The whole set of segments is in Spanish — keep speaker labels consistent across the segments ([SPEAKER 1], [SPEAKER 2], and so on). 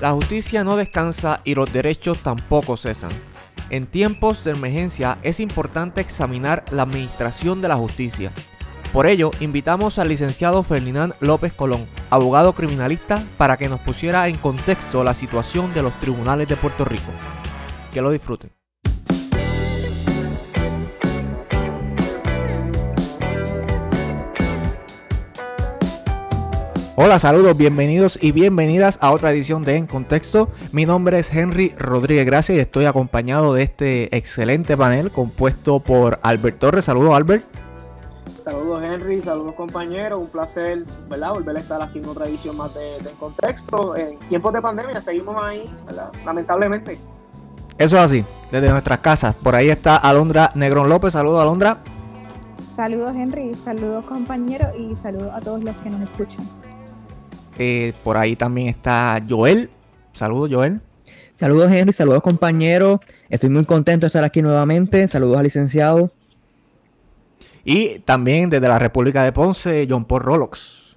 [SPEAKER 1] La justicia no descansa y los derechos tampoco cesan. En tiempos de emergencia es importante examinar la administración de la justicia. Por ello, invitamos al licenciado Ferdinand López Colón, abogado criminalista, para que nos pusiera en contexto la situación de los tribunales de Puerto Rico. Que lo disfruten. Hola, saludos, bienvenidos y bienvenidas a otra edición de En Contexto. Mi nombre es Henry Rodríguez Gracias y estoy acompañado de este excelente panel compuesto por Albert Torres. Saludos, Albert.
[SPEAKER 2] Saludos, Henry. Saludos, compañeros. Un placer, ¿verdad? Volver a estar aquí en otra edición más de, En Contexto. En tiempos de pandemia seguimos ahí, ¿verdad? Lamentablemente.
[SPEAKER 1] Eso es así, desde nuestras casas. Por ahí está Alondra Negrón López. Saludos, Alondra.
[SPEAKER 3] Saludos, Henry. Saludos, compañeros. Y saludos a todos los que nos escuchan.
[SPEAKER 1] Eh, por ahí también está Joel. Saludos, Joel.
[SPEAKER 4] Saludos, Henry. Saludos, compañeros. Estoy muy contento de estar aquí nuevamente. Saludos al licenciado.
[SPEAKER 1] Y también desde la República de Ponce, John Paul Rolox.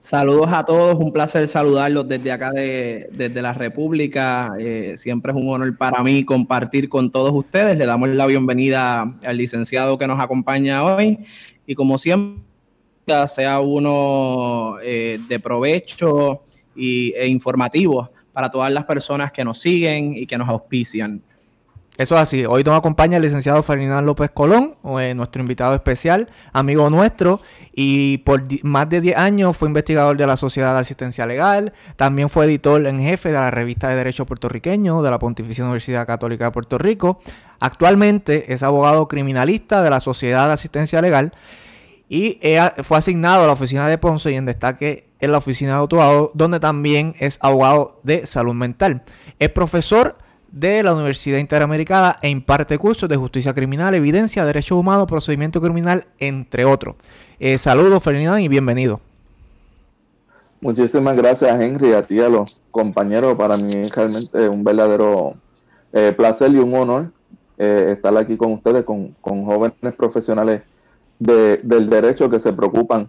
[SPEAKER 5] Saludos a todos, un placer saludarlos desde acá de, desde la República. Eh, siempre es un honor para mí compartir con todos ustedes. Le damos la bienvenida al licenciado que nos acompaña hoy. Y como siempre, sea uno eh, de provecho y, e informativo para todas las personas que nos siguen y que nos auspician.
[SPEAKER 1] Eso es así. Hoy nos acompaña el licenciado Ferdinand López Colón, eh, nuestro invitado especial, amigo nuestro, y por más de 10 años fue investigador de la Sociedad de Asistencia Legal, también fue editor en jefe de la revista de Derecho Puertorriqueño de la Pontificia Universidad Católica de Puerto Rico. Actualmente es abogado criminalista de la Sociedad de Asistencia Legal y fue asignado a la oficina de Ponce y en destaque en la oficina de autoabogado, donde también es abogado de salud mental. Es profesor de la Universidad Interamericana e imparte cursos de justicia criminal, evidencia, derechos humanos, procedimiento criminal, entre otros. Eh, saludos, Ferdinand, y bienvenido.
[SPEAKER 6] Muchísimas gracias, Henry, a ti, a los compañeros. Para mí es realmente un verdadero eh, placer y un honor eh, estar aquí con ustedes, con, con jóvenes profesionales del derecho que se preocupan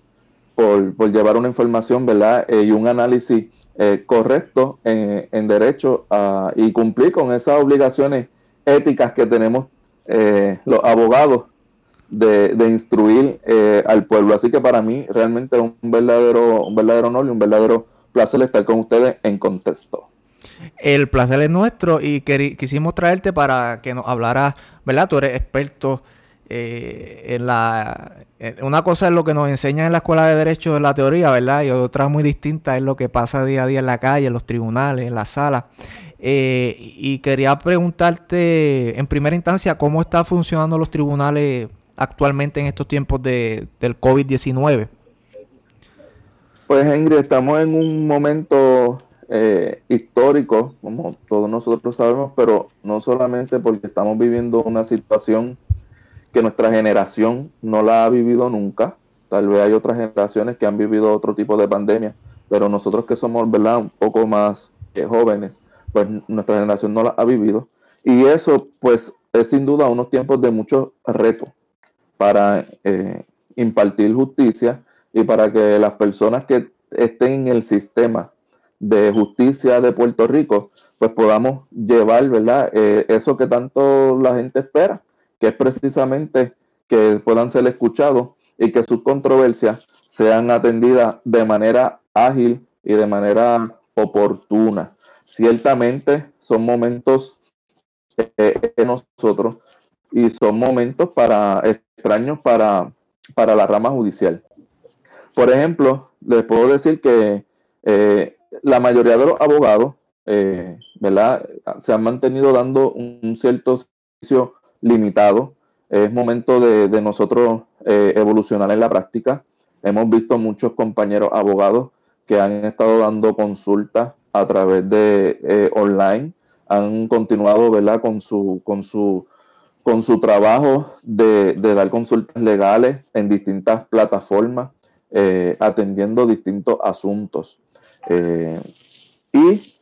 [SPEAKER 6] por, llevar una información ¿verdad? Eh, y un análisis eh, correcto en, derecho y cumplir con esas obligaciones éticas que tenemos eh, los abogados de, instruir al pueblo. Así que para mí realmente es un verdadero, un verdadero honor y un verdadero placer estar con ustedes en contexto.
[SPEAKER 1] El placer es nuestro y quisimos traerte para que nos hablara, ¿verdad? Tú eres experto eh, en la una cosa es lo que nos enseñan en la escuela de derecho en la teoría, ¿verdad? Y otra muy distinta es lo que pasa día a día en la calle, en los tribunales, en la sala. Eh, y quería preguntarte en primera instancia cómo están funcionando los tribunales actualmente en estos tiempos de, del COVID-19.
[SPEAKER 6] Pues Ingrid, estamos en un momento eh, histórico, como todos nosotros sabemos, pero no solamente porque estamos viviendo una situación que nuestra generación no la ha vivido nunca. Tal vez hay otras generaciones que han vivido otro tipo de pandemia, pero nosotros que somos, ¿verdad?, un poco más eh, jóvenes, pues nuestra generación no la ha vivido. Y eso, pues, es sin duda unos tiempos de mucho reto para eh, impartir justicia y para que las personas que estén en el sistema de justicia de Puerto Rico, pues podamos llevar, ¿verdad? Eh, eso que tanto la gente espera, que es precisamente que puedan ser escuchados y que sus controversias sean atendidas de manera ágil y de manera oportuna. Ciertamente son momentos eh, nosotros y son momentos para extraños para, para la rama judicial. Por ejemplo, les puedo decir que eh, la mayoría de los abogados, eh, ¿verdad? Se han mantenido dando un cierto servicio limitado. Es momento de, nosotros eh, evolucionar en la práctica. Hemos visto muchos compañeros abogados que han estado dando consultas a través de eh, online, han continuado ¿verdad? con su, con su, con su trabajo de, dar consultas legales en distintas plataformas, eh, atendiendo distintos asuntos. y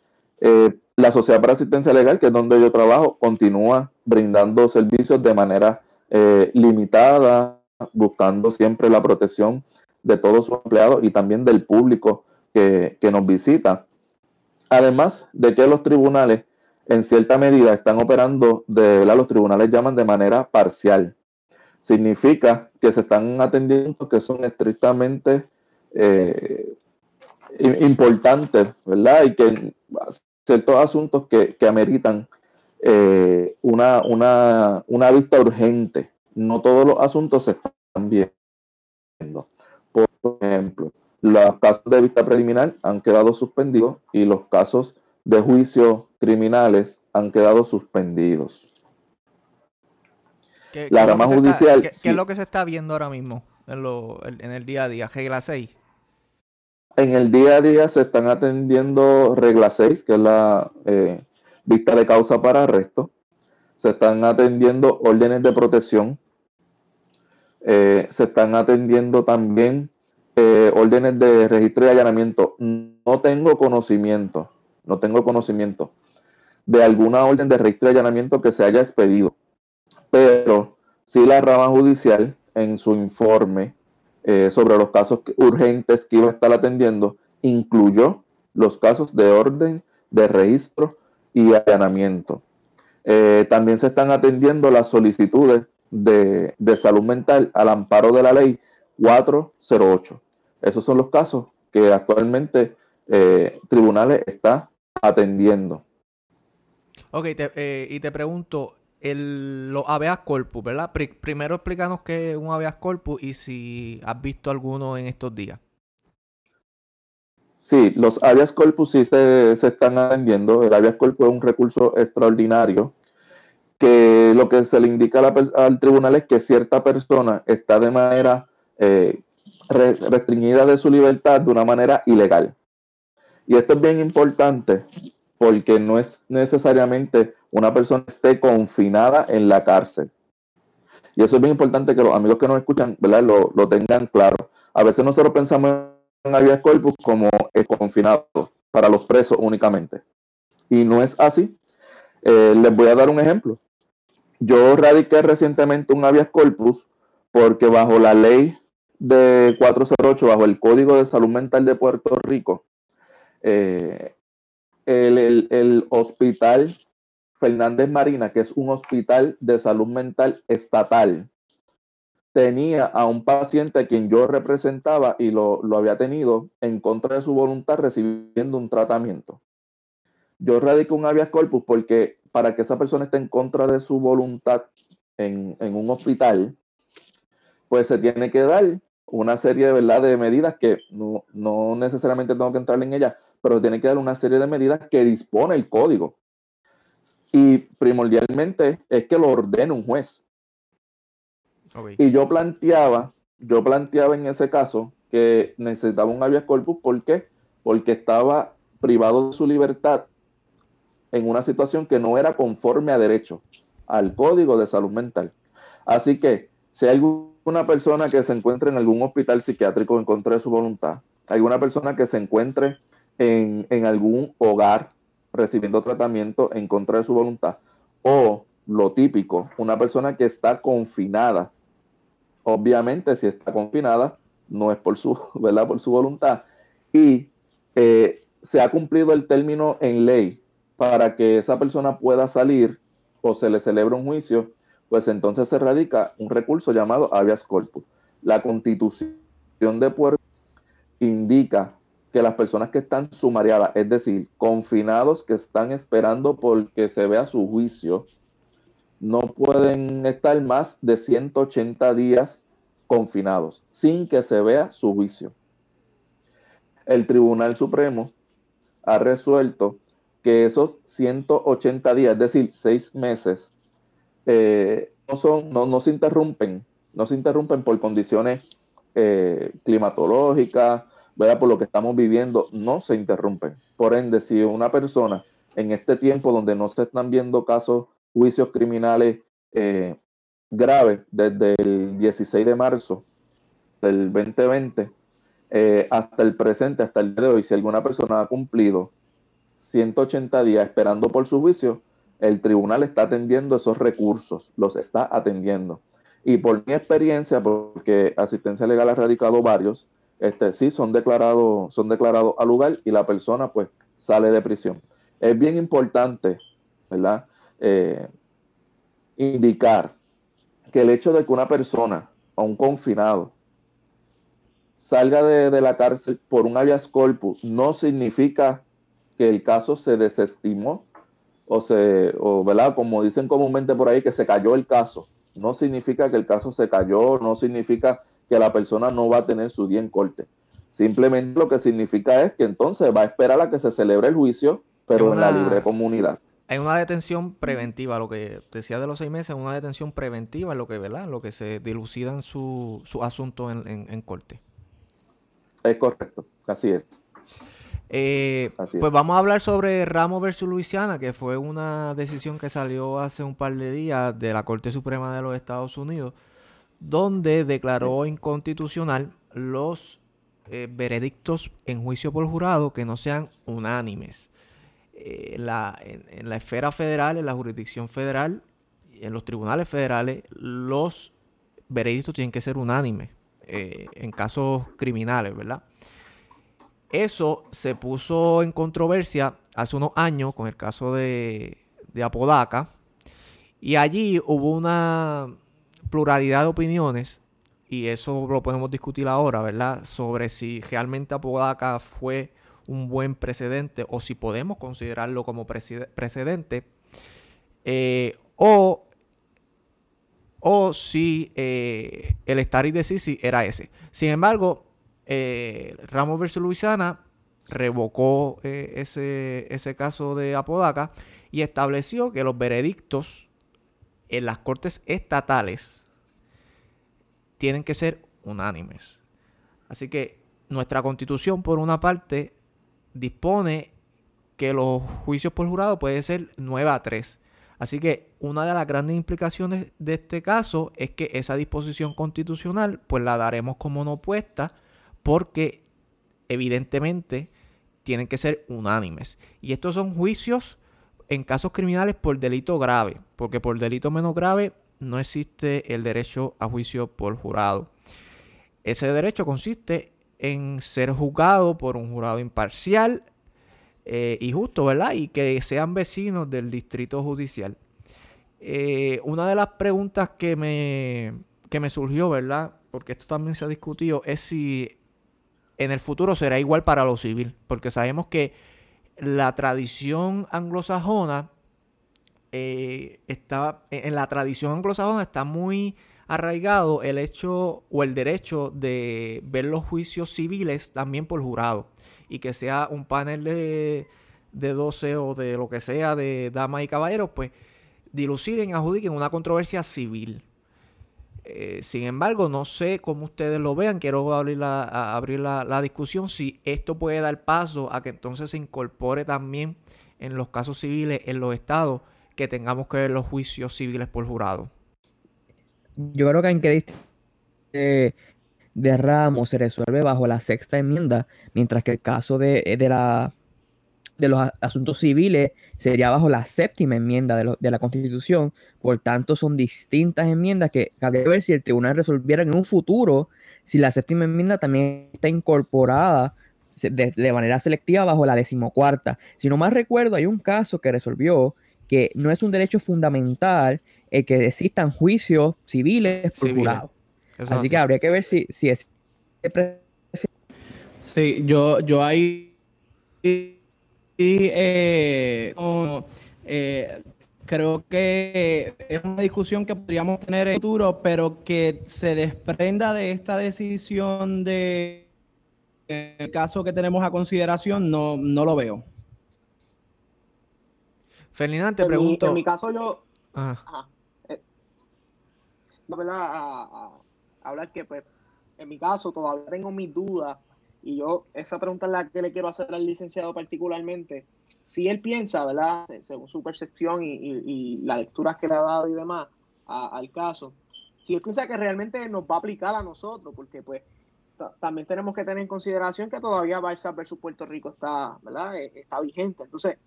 [SPEAKER 6] la Sociedad para Asistencia Legal, que es donde yo trabajo, continúa brindando servicios de manera eh, limitada, buscando siempre la protección de todos sus empleados y también del público que, nos visita. además de que los tribunales en cierta medida están operando de los tribunales llaman de manera parcial. Significa que se están atendiendo que son estrictamente eh, importantes, ¿verdad? Y que ciertos asuntos que, ameritan eh, una, una, una vista urgente. No todos los asuntos se están viendo. Por ejemplo, los casos de vista preliminar han quedado suspendidos y los casos de juicio criminales han quedado suspendidos.
[SPEAKER 1] ¿Qué, la rama judicial. ¿qué, es lo que se está viendo ahora mismo en, el día a día? Regla 6.
[SPEAKER 6] En el día a día se están atendiendo regla 6, que es la eh, vista de causa para arresto. Se están atendiendo órdenes de protección. Eh, se están atendiendo también eh, órdenes de registro y allanamiento. No tengo conocimiento, no tengo conocimiento de alguna orden de registro y allanamiento que se haya expedido. Pero sí la rama judicial en su informe eh, sobre los casos urgentes que iba a estar atendiendo incluyó los casos de orden de registro y allanamiento. Eh, también se están atendiendo las solicitudes de, salud mental al amparo de la ley 408. Esos son los casos que actualmente eh, tribunales está atendiendo.
[SPEAKER 1] Ok, eh, y te pregunto, el, los habeas corpus, ¿verdad? primero explícanos qué es un habeas corpus y si has visto alguno en estos días.
[SPEAKER 6] Sí, los habeas corpus sí se, están atendiendo. El habeas corpus es un recurso extraordinario que lo que se le indica al tribunal es que cierta persona está de manera eh, restringida de su libertad de una manera ilegal. Y esto es bien importante porque no es necesariamente una persona esté confinada en la cárcel. Y eso es bien importante que los amigos que nos escuchan ¿verdad? Lo, tengan claro. A veces nosotros pensamos en habeas corpus como confinado para los presos únicamente. Y no es así. Eh, les voy a dar un ejemplo. Yo radiqué recientemente un habeas corpus porque bajo la ley de 408, bajo el Código de Salud Mental de Puerto Rico, eh, el, hospital Fernández Marina, que es un hospital de salud mental estatal, tenía a un paciente a quien yo representaba y lo, había tenido en contra de su voluntad recibiendo un tratamiento. Yo radico un habeas corpus porque para que esa persona esté en contra de su voluntad en, un hospital, pues se tiene que dar una serie de, ¿verdad? de medidas que no, no necesariamente tengo que entrar en ellas, pero tiene que dar una serie de medidas que dispone el código. Y primordialmente es que lo ordene un juez. Y yo planteaba, yo planteaba en ese caso que necesitaba un habeas corpus, ¿por qué? Porque estaba privado de su libertad en una situación que no era conforme a derecho, al código de salud mental. Así que si hay alguna persona que se encuentre en algún hospital psiquiátrico en contra de su voluntad, alguna persona que se encuentre en, algún hogar recibiendo tratamiento en contra de su voluntad. O lo típico, una persona que está confinada. Obviamente, si está confinada, no es por su, ¿verdad? Por su voluntad. Y eh, se ha cumplido el término en ley para que esa persona pueda salir o se le celebre un juicio, pues entonces se radica un recurso llamado habeas corpus. La constitución de Puerto indica que las personas que están sumariadas, es decir, confinados que están esperando porque se vea su juicio, no pueden estar más de 180 días confinados sin que se vea su juicio. El Tribunal Supremo ha resuelto que esos 180 días, es decir, seis meses, eh, no, son, no, se interrumpen, no se interrumpen por condiciones eh, climatológicas, por lo que estamos viviendo, no se interrumpen. Por ende, si una persona en este tiempo donde no se están viendo casos, juicios criminales eh, graves, desde el 16 de marzo del 2020 eh, hasta el presente, hasta el día de hoy, si alguna persona ha cumplido 180 días esperando por su juicio, el tribunal está atendiendo esos recursos, los está atendiendo. Y por mi experiencia, porque asistencia legal ha radicado varios, este, sí son declarados, son declarados al lugar y la persona pues sale de prisión. Es bien importante, ¿verdad? Eh, indicar que el hecho de que una persona o un confinado salga de, la cárcel por un habeas corpus no significa que el caso se desestimó o se, o, ¿verdad? Como dicen comúnmente por ahí, que se cayó el caso. No significa que el caso se cayó, no significa que la persona no va a tener su día en corte. Simplemente lo que significa es que entonces va a esperar a que se celebre el juicio, pero en la libre comunidad.
[SPEAKER 1] Hay una detención preventiva, lo que decía de los seis meses, una detención preventiva, lo que, ¿verdad? Lo que se dilucidan su, su asunto en, en, corte.
[SPEAKER 6] Es correcto, así es.
[SPEAKER 1] Eh, pues vamos a hablar sobre Ramos versus Luisiana, que fue una decisión que salió hace un par de días de la Corte Suprema de los Estados Unidos, donde declaró inconstitucional los eh, veredictos en juicio por jurado que no sean unánimes. Eh, la, en, la esfera federal, en la jurisdicción federal, en los tribunales federales, los veredictos tienen que ser unánimes eh, en casos criminales, ¿verdad? Eso se puso en controversia hace unos años con el caso de, de Apodaca. Y allí hubo una pluralidad de opiniones y eso lo podemos discutir ahora, ¿verdad? Sobre si realmente Apodaca fue un buen precedente o si podemos considerarlo como precedente eh, o, o si eh, el estar de Sisi era ese. Sin embargo, eh, Ramos versus Luisiana revocó ese, ese caso de Apodaca y estableció que los veredictos en las cortes estatales tienen que ser unánimes. Así que nuestra constitución, por una parte, dispone que los juicios por jurado pueden ser 9 a 3. Así que una de las grandes implicaciones de este caso es que esa disposición constitucional pues la daremos como no puesta porque evidentemente tienen que ser unánimes. Y estos son juicios en casos criminales por delito grave, porque por delito menos grave no existe el derecho a juicio por jurado. Ese derecho consiste en ser juzgado por un jurado imparcial eh, y justo, ¿verdad? Y que sean vecinos del distrito judicial. Eh, una de las preguntas que me, que me surgió, ¿verdad? Porque esto también se ha discutido, es si en el futuro será igual para lo civil, porque sabemos que la tradición anglosajona eh, está, en la tradición anglosajona está muy arraigado el hecho o el derecho de ver los juicios civiles también por jurado y que sea un panel de, de 12 o de lo que sea de damas y caballeros, pues diluciden, adjudiquen una controversia civil. Eh, sin embargo, no sé cómo ustedes lo vean. Quiero abrir, la, discusión si esto puede dar paso a que entonces se incorpore también en los casos civiles en los estados que tengamos que ver los juicios civiles por jurado.
[SPEAKER 4] Yo creo que en que de, de Ramos se resuelve bajo la sexta enmienda, mientras que el caso de, de, la, de los asuntos civiles sería bajo la séptima enmienda de, de, la Constitución. Por tanto, son distintas enmiendas que cabe ver si el tribunal resolviera en un futuro si la séptima enmienda también está incorporada de, de manera selectiva bajo la decimocuarta. Si no más recuerdo, hay un caso que resolvió que no es un derecho fundamental el que existan juicios civiles por jurado. Así, que habría que ver si, si es...
[SPEAKER 5] Sí, yo, yo ahí eh, eh, creo que es una discusión que podríamos tener en el futuro, pero que se desprenda de esta decisión de el caso que tenemos a consideración, no, no lo veo.
[SPEAKER 1] Ferdinand, te pregunto.
[SPEAKER 2] en mi caso, yo. Eh, a, hablar que, pues, en mi caso, todavía tengo mis dudas. Y yo, esa pregunta es la que le quiero hacer al licenciado particularmente. Si él piensa, ¿verdad? Según su percepción y, y, las lecturas que le ha dado y demás al caso, si él piensa que realmente nos va a aplicar a nosotros, porque pues también tenemos que tener en consideración que todavía Barça versus Puerto Rico está, ¿verdad? Eh, está vigente. Entonces,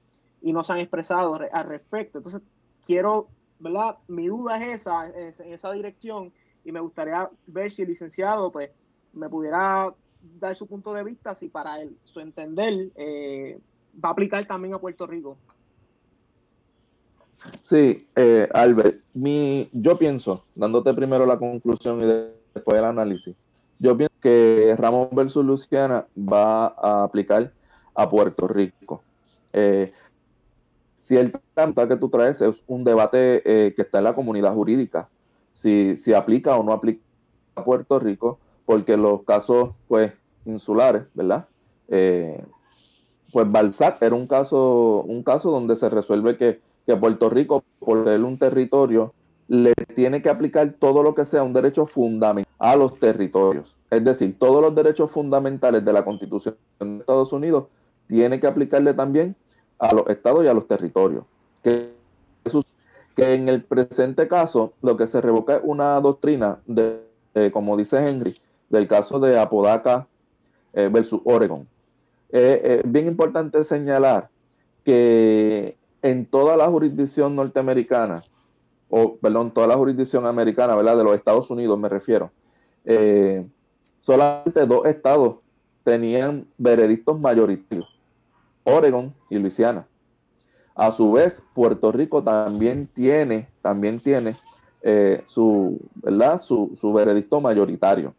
[SPEAKER 2] y no se han expresado al respecto. Entonces, quiero, ¿verdad? Mi duda es esa, en esa dirección, y me gustaría ver si el licenciado, pues, me pudiera dar su punto de vista, si para él, su entender, eh, va a aplicar también a Puerto Rico.
[SPEAKER 6] Sí, eh, Albert, mi, yo pienso, dándote primero la conclusión y después el análisis, yo pienso que Ramos versus Luciana va a aplicar a Puerto Rico. Si el tema que tú traes es un debate eh, que está en la comunidad jurídica, si, si aplica o no aplica a Puerto Rico, porque los casos pues insulares, ¿verdad? Eh, pues Balzac era un caso, un caso donde se resuelve que, que Puerto Rico, por ser un territorio, le tiene que aplicar todo lo que sea un derecho fundamental a los territorios. Es decir, todos los derechos fundamentales de la Constitución de Estados Unidos tiene que aplicarle también a los estados y a los territorios. Que, en el presente caso lo que se revoca es una doctrina de, como dice Henry, del caso de Apodaca eh, versus Oregon. Eh, es bien importante señalar que en toda la jurisdicción norteamericana, o perdón, toda la jurisdicción americana, ¿verdad? De los Estados Unidos me refiero, solamente dos estados tenían veredictos mayoritarios Oregon y Luisiana. A su vez, Puerto Rico también tiene, también tiene eh, su, ¿verdad? Su, veredicto mayoritario.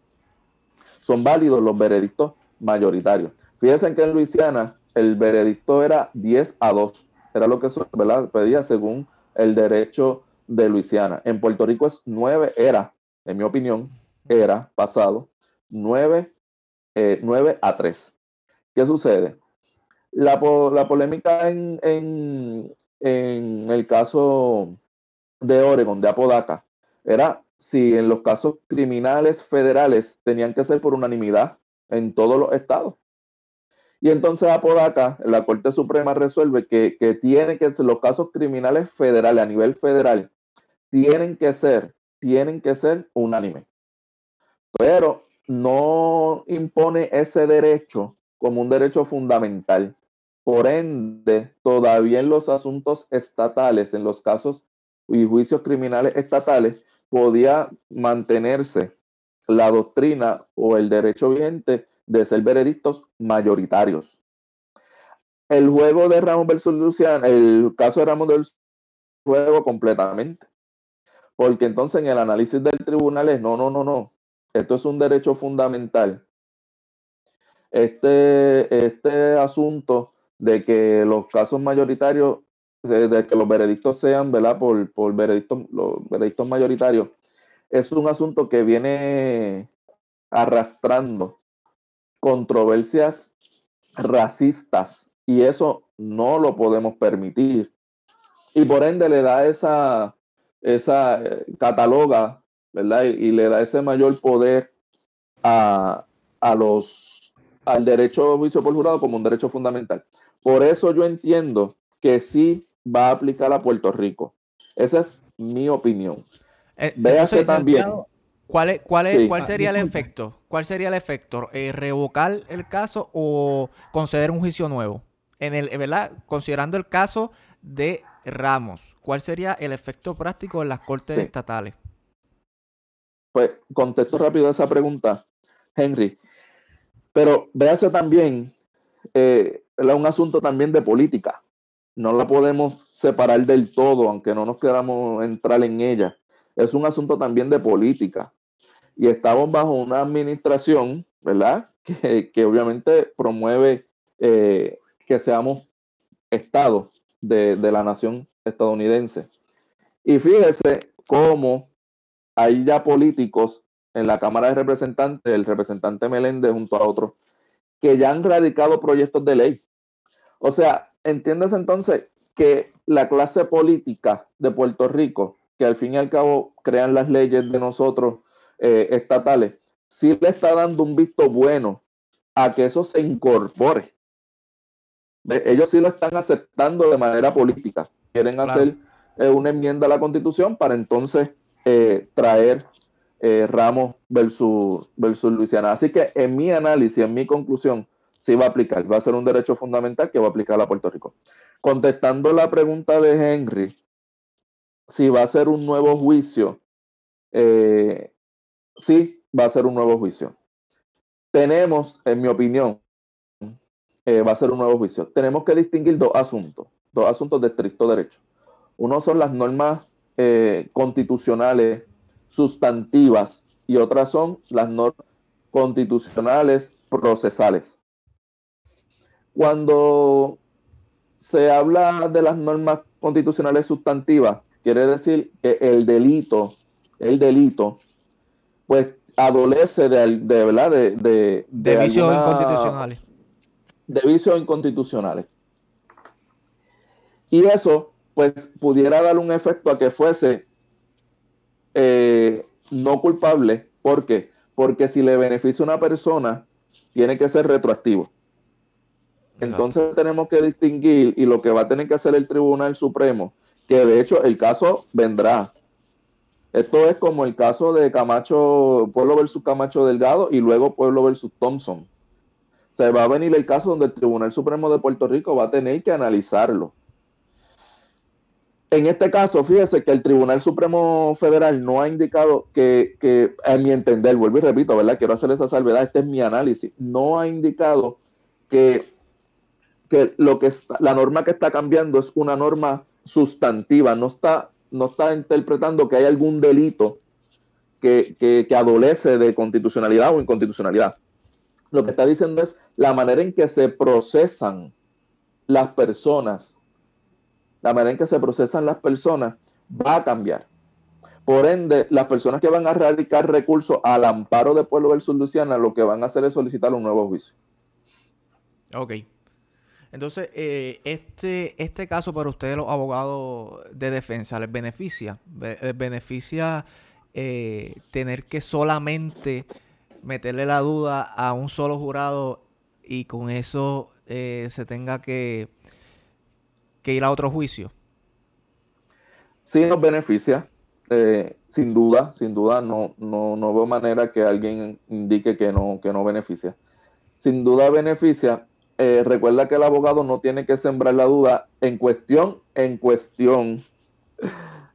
[SPEAKER 6] Son válidos los veredictos mayoritarios. Fíjense que en Luisiana el veredicto era 10 a 2. Era lo que ¿verdad? pedía según el derecho de Luisiana. En Puerto Rico es 9, era, en mi opinión, era pasado 9, 9 eh, a 3. ¿Qué sucede? La, polémica en, el caso de Oregon, de Apodaca, era si en los casos criminales federales tenían que ser por unanimidad en todos los estados. Y entonces Apodaca, la Corte Suprema resuelve que, que tiene que los casos criminales federales a nivel federal tienen que ser, tienen que ser unánime. Pero no impone ese derecho como un derecho fundamental. Por ende, todavía en los asuntos estatales, en los casos y juicios criminales estatales, podía mantenerse la doctrina o el derecho vigente de ser veredictos mayoritarios. El juego de Ramos versus Luciana, el caso de Ramos del juego completamente. Porque entonces en el análisis del tribunal es, no, no, no, no, esto es un derecho fundamental. Este, este asunto de que los casos mayoritarios, de que los veredictos sean, ¿verdad? Por, por veredictos, los veredictos mayoritarios, es un asunto que viene arrastrando controversias racistas y eso no lo podemos permitir. Y por ende le da esa, esa eh, cataloga, ¿verdad? Y, le da ese mayor poder a, a los, al derecho juicio por jurado como un derecho fundamental. Por eso yo entiendo que sí va a aplicar a Puerto Rico. Esa es mi opinión.
[SPEAKER 1] Eh, Véase también. ¿Cuál, cuál, es, ¿Cuál sería el efecto? ¿Cuál sería el efecto? Eh, ¿Revocar el caso o conceder un juicio nuevo? En el, ¿verdad? Considerando el caso de Ramos, ¿cuál sería el efecto práctico en las cortes estatales?
[SPEAKER 6] Pues contesto rápido a esa pregunta, Henry. Pero véase también eh, es un asunto también de política. No la podemos separar del todo, aunque no nos queramos entrar en ella. Es un asunto también de política. Y estamos bajo una administración, ¿verdad? Que, obviamente promueve eh, que seamos Estado de, de la nación estadounidense. Y fíjese cómo hay ya políticos en la Cámara de Representantes, el representante Meléndez junto a otros, que ya han radicado proyectos de ley o sea, entiendes entonces que la clase política de Puerto Rico, que al fin y al cabo crean las leyes de nosotros eh, estatales, sí le está dando un visto bueno a que eso se incorpore. Ellos sí lo están aceptando de manera política. Quieren hacer eh, una enmienda a la constitución para entonces eh, traer Ramos versus, versus Luisiana. Así que en mi análisis, en mi conclusión, sí va a aplicar, va a ser un derecho fundamental que va a aplicar a Puerto Rico. Contestando la pregunta de Henry, si va a ser un nuevo juicio, eh, sí va a ser un nuevo juicio. Tenemos, en mi opinión, eh, va a ser un nuevo juicio. Tenemos que distinguir dos asuntos, dos asuntos de estricto derecho. Uno son las normas eh, constitucionales sustantivas y otras son las normas constitucionales procesales. Cuando se habla de las normas constitucionales sustantivas, quiere decir que el delito, el delito, pues adolece de, de ¿verdad? De, de,
[SPEAKER 1] de, vicios inconstitucionales.
[SPEAKER 6] De vicios inconstitucionales. Y eso, pues, pudiera dar un efecto a que fuese eh, no culpable. ¿Por qué? Porque si le beneficia a una persona, tiene que ser retroactivo. Entonces tenemos que distinguir y lo que va a tener que hacer el Tribunal Supremo, que de hecho el caso vendrá. Esto es como el caso de Camacho, Pueblo versus Camacho Delgado y luego Pueblo versus Thompson. Se va a venir el caso donde el Tribunal Supremo de Puerto Rico va a tener que analizarlo. En este caso, fíjese que el Tribunal Supremo Federal no ha indicado que, que, a mi entender, vuelvo y repito, ¿verdad? Quiero hacer esa salvedad, este es mi análisis, no ha indicado que que lo que está, la norma que está cambiando es una norma sustantiva, no está, no está interpretando que hay algún delito que, que, adolece de constitucionalidad o inconstitucionalidad. Lo que está diciendo es la manera en que se procesan las personas, la manera en que se procesan las personas va a cambiar. Por ende, las personas que van a radicar recursos al amparo de Pueblo versus Luciana, lo que van a hacer es solicitar un nuevo juicio.
[SPEAKER 1] Ok, entonces, eh, este, este caso para ustedes, los abogados de defensa, ¿les beneficia? ¿Les beneficia eh, tener que solamente meterle la duda a un solo jurado y con eso eh, se tenga que, que, ir a otro juicio?
[SPEAKER 6] Sí nos beneficia, sin duda, sin duda, no, no, no veo manera que alguien indique que no, que no beneficia. Sin duda beneficia, eh, recuerda que el abogado no tiene que sembrar la duda en cuestión, en cuestión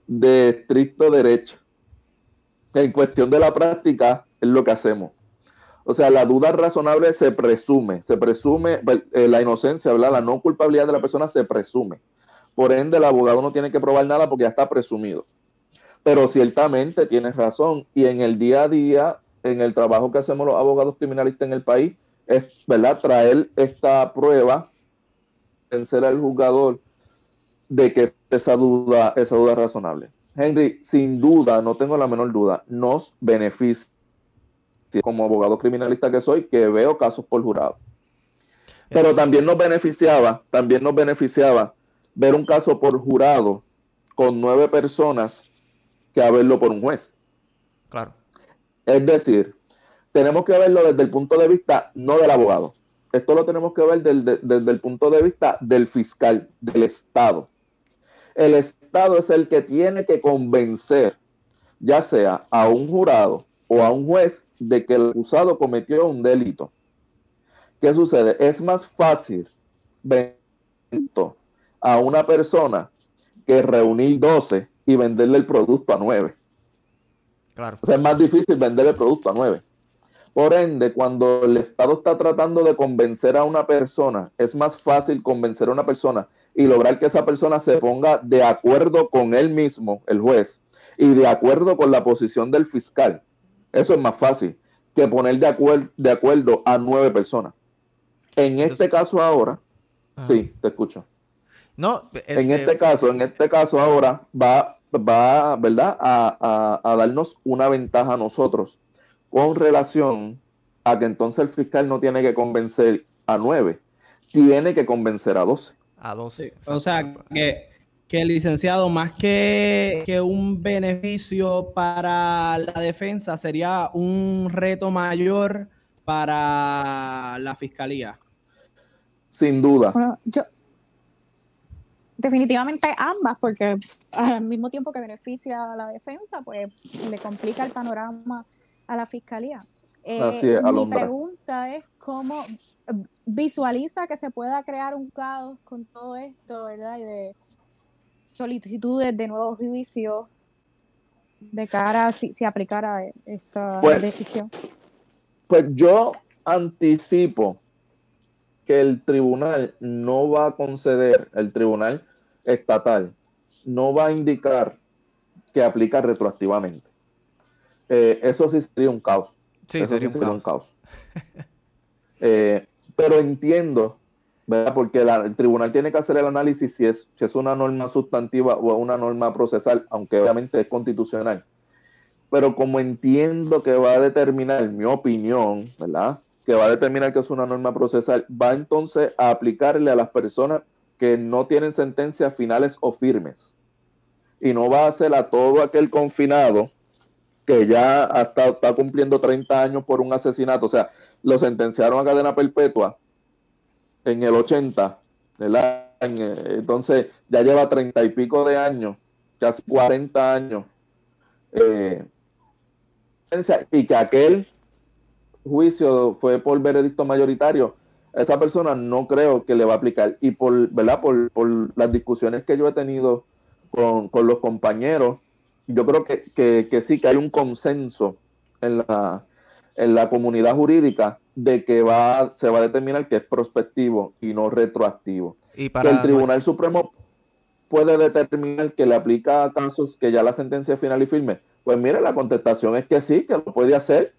[SPEAKER 6] de estricto derecho. En cuestión de la práctica es lo que hacemos. O sea, la duda razonable se presume, se presume eh, la inocencia, la no culpabilidad de la persona se presume. Por ende, el abogado no tiene que probar nada porque ya está presumido. Pero ciertamente tienes razón. Y en el día a día, en el trabajo que hacemos los abogados criminalistas en el país, es ¿verdad? traer esta prueba, vencer al jugador de que esa duda, esa duda es razonable. Henry, sin duda, no tengo la menor duda, nos beneficia como abogado criminalista que soy, que veo casos por jurado. Pero también nos beneficiaba, también nos beneficiaba ver un caso por jurado con nueve personas que a verlo por un juez.
[SPEAKER 1] Claro.
[SPEAKER 6] Es decir, tenemos que verlo desde el punto de vista no del abogado. Esto lo tenemos que ver desde, el punto de vista del fiscal, del Estado. El Estado es el que tiene que convencer, ya sea a un jurado o a un juez, de que el acusado cometió un delito. ¿Qué sucede? Es más fácil vender a una persona que reunir 12 y venderle el producto a 9.
[SPEAKER 1] Claro.
[SPEAKER 6] O sea, es más difícil vender el producto a 9. Por ende, cuando el Estado está tratando de convencer a una persona, es más fácil convencer a una persona y lograr que esa persona se ponga de acuerdo con él mismo, el juez, y de acuerdo con la posición del fiscal. Eso es más fácil que poner de, de acuerdo a nueve personas. En este caso ahora, sí, te escucho.
[SPEAKER 1] No,
[SPEAKER 6] en este caso, en este caso ahora va, va ¿verdad? A, a darnos una ventaja a nosotros con relación a que entonces el fiscal no tiene que convencer a nueve, tiene que convencer a doce.
[SPEAKER 1] A doce.
[SPEAKER 5] o sea, que, que, el licenciado, más que, que un beneficio para la defensa, sería un reto mayor para la fiscalía.
[SPEAKER 6] Sin duda.
[SPEAKER 3] Bueno, yo, definitivamente ambas, porque al mismo tiempo que beneficia a la defensa, pues le complica el panorama a la fiscalía. Eh, mi pregunta es cómo visualiza que se pueda crear un caos con todo esto, ¿verdad? Y de solicitudes de nuevos juicios de cara a si se aplicara esta
[SPEAKER 6] pues,
[SPEAKER 3] decisión.
[SPEAKER 6] Pues yo anticipo que el tribunal no va a conceder, el tribunal estatal no va a indicar que aplica retroactivamente. Eh, eso sí sería un caos.
[SPEAKER 1] Sí, sería, un, caos.
[SPEAKER 6] Eh, pero entiendo, ¿verdad? Porque el tribunal tiene que hacer el análisis si es, si es una norma sustantiva o una norma procesal, aunque obviamente es constitucional. Pero como entiendo que va a determinar, mi opinión, ¿verdad? Que va a determinar que es una norma procesal, va entonces a aplicarle a las personas que no tienen sentencias finales o firmes. Y no va a hacer a todo aquel confinado que ya hasta está cumpliendo 30 años por un asesinato. O sea, lo sentenciaron a cadena perpetua en el 80, Entonces ya lleva 30 y pico de años, casi 40 años. Eh, y que aquel juicio fue por veredicto mayoritario, esa persona no creo que le va a aplicar. Y por, ¿verdad? Por, las discusiones que yo he tenido con, los compañeros, yo creo que, sí, que hay un consenso en la, en la comunidad jurídica de que va, se va a determinar que es prospectivo y no retroactivo. Y para... Que el Tribunal Supremo puede determinar que le aplica a casos que ya la sentencia es final y firme. Pues mire, la contestación es que sí, que lo puede hacer.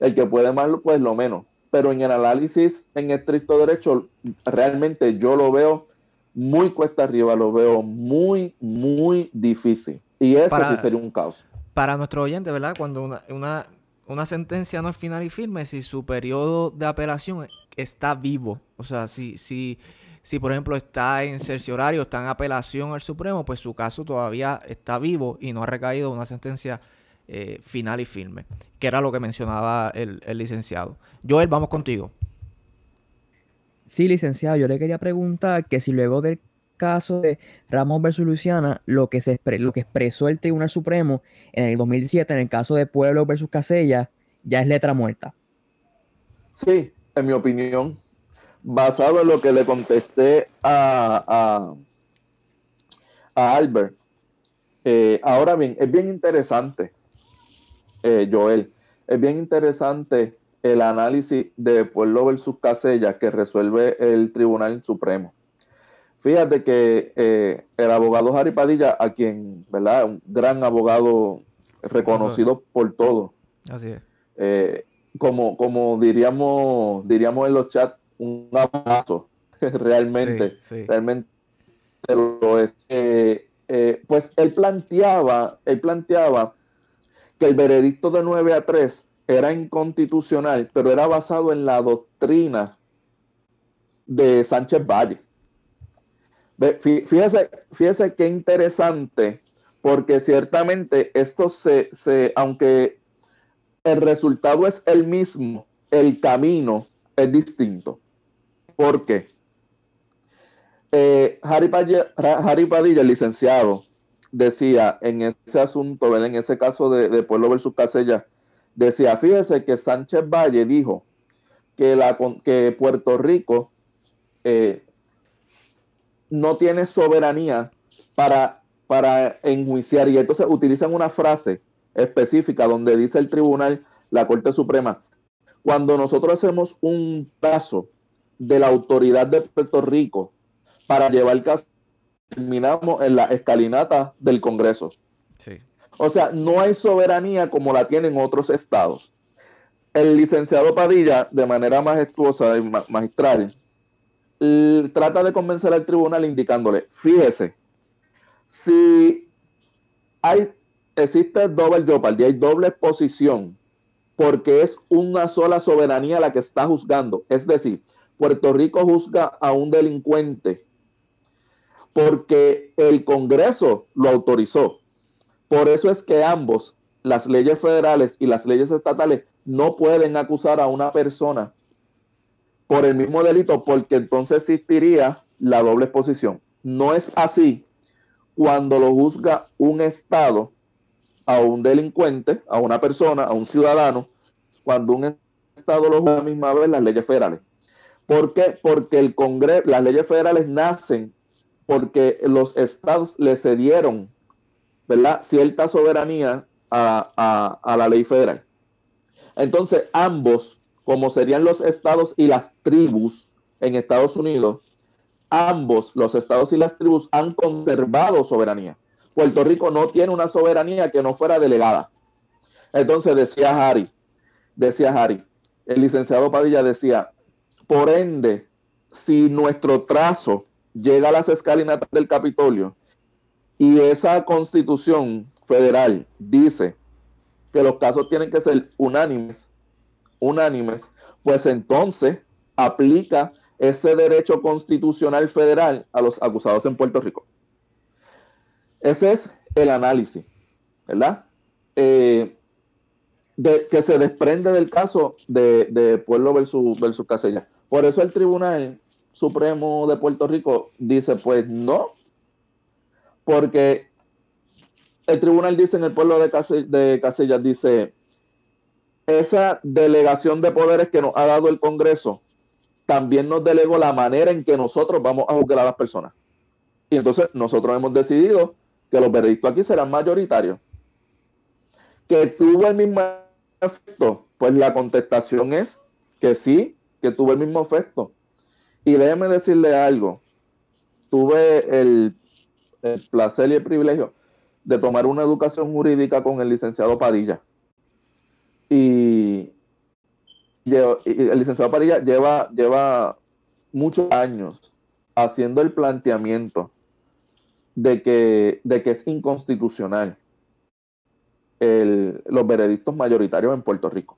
[SPEAKER 6] El que puede más, pues lo menos pero en el análisis en estricto derecho, realmente yo lo veo muy cuesta arriba, lo veo muy, muy difícil. Y eso sí sería un caos.
[SPEAKER 1] Para nuestro oyente, ¿verdad? Cuando una, una, sentencia no es final y firme, si su periodo de apelación está vivo, o sea, si, si, si por ejemplo está en cerciorario, está en apelación al Supremo, pues su caso todavía está vivo y no ha recaído una sentencia eh, final y firme, que era lo que mencionaba el, licenciado. Joel, vamos contigo.
[SPEAKER 4] Sí, licenciado, yo le quería preguntar que si luego del caso de Ramos versus Luciana, lo que, se lo que expresó el Tribunal Supremo en el 2007 en el caso de Pueblo versus Casella, ya es letra muerta.
[SPEAKER 6] Sí, en mi opinión, basado en lo que le contesté a, a, Albert. Eh, ahora bien, es bien interesante eh, Joel. Es bien interesante el análisis de Pueblo versus Casella que resuelve el Tribunal Supremo. Fíjate que eh, el abogado Harry Padilla, a quien, ¿verdad? Un gran abogado reconocido por todos.
[SPEAKER 1] Así es.
[SPEAKER 6] Eh, como, como diríamos, diríamos en los chats, un abrazo. realmente, realmente lo es. pues él planteaba, él planteaba que el veredicto de 9 a 3 era inconstitucional, pero era basado en la doctrina de Sánchez Valle. Fíjese, fíjese qué interesante, porque ciertamente esto se, se, aunque el resultado es el mismo, el camino es distinto. ¿Por qué? Eh, Harry, Padilla, el licenciado, decía en ese asunto, en ese caso de, Pueblo versus Casella, decía, fíjese que Sánchez Valle dijo que, la, que Puerto Rico eh, no tiene soberanía para, para enjuiciar y entonces utilizan una frase específica donde dice el tribunal, la Corte Suprema, cuando nosotros hacemos un caso de la autoridad de Puerto Rico para llevar el caso terminamos en la escalinata del Congreso. O sea, no hay soberanía como la tienen otros estados. El licenciado Padilla, de manera majestuosa y magistral, trata de convencer al tribunal indicándole, fíjese, si hay, existe doble jeopardy, hay doble exposición, porque es una sola soberanía la que está juzgando. Es decir, Puerto Rico juzga a un delincuente porque el Congreso lo autorizó. Por eso es que ambos, las leyes federales y las leyes estatales, no pueden acusar a una persona por el mismo delito, porque entonces existiría la doble exposición. No es así cuando lo juzga un Estado a un delincuente, a una persona, a un ciudadano, cuando un Estado lo juzga a la misma vez las leyes federales. ¿Por qué? Porque el Congreso, las leyes federales nacen porque los estados le cedieron ¿verdad? cierta soberanía a, la ley federal. Entonces, ambos, como serían los estados y las tribus, en Estados Unidos, ambos, los estados y las tribus, han conservado soberanía. Puerto Rico no tiene una soberanía que no fuera delegada. Entonces decía Harry, decía Harry, el licenciado Padilla decía, por ende, si nuestro trazo llega a las escalinatas del Capitolio y esa constitución federal dice que los casos tienen que ser unánimes, unánimes, pues entonces aplica ese derecho constitucional federal a los acusados en Puerto Rico. Ese es el análisis, ¿verdad? Eh, de, que se desprende del caso de, Pueblo versus, versus Casella. Por eso el Tribunal Supremo de Puerto Rico dice, pues no, porque el tribunal dice en el pueblo de, de Casellas, dice, esa delegación de poderes que nos ha dado el Congreso también nos delegó la manera en que nosotros vamos a juzgar a las personas. Y entonces nosotros hemos decidido que los veredictos aquí serán mayoritarios. Que tuvo el mismo efecto, pues la contestación es que sí, que tuvo el mismo efecto. Y déjeme decirle algo. Tuve el, placer y el privilegio de tomar una educación jurídica con el licenciado Padilla. Y el licenciado Parilla lleva, lleva muchos años haciendo el planteamiento de que, de que es inconstitucional los veredictos mayoritarios en Puerto Rico.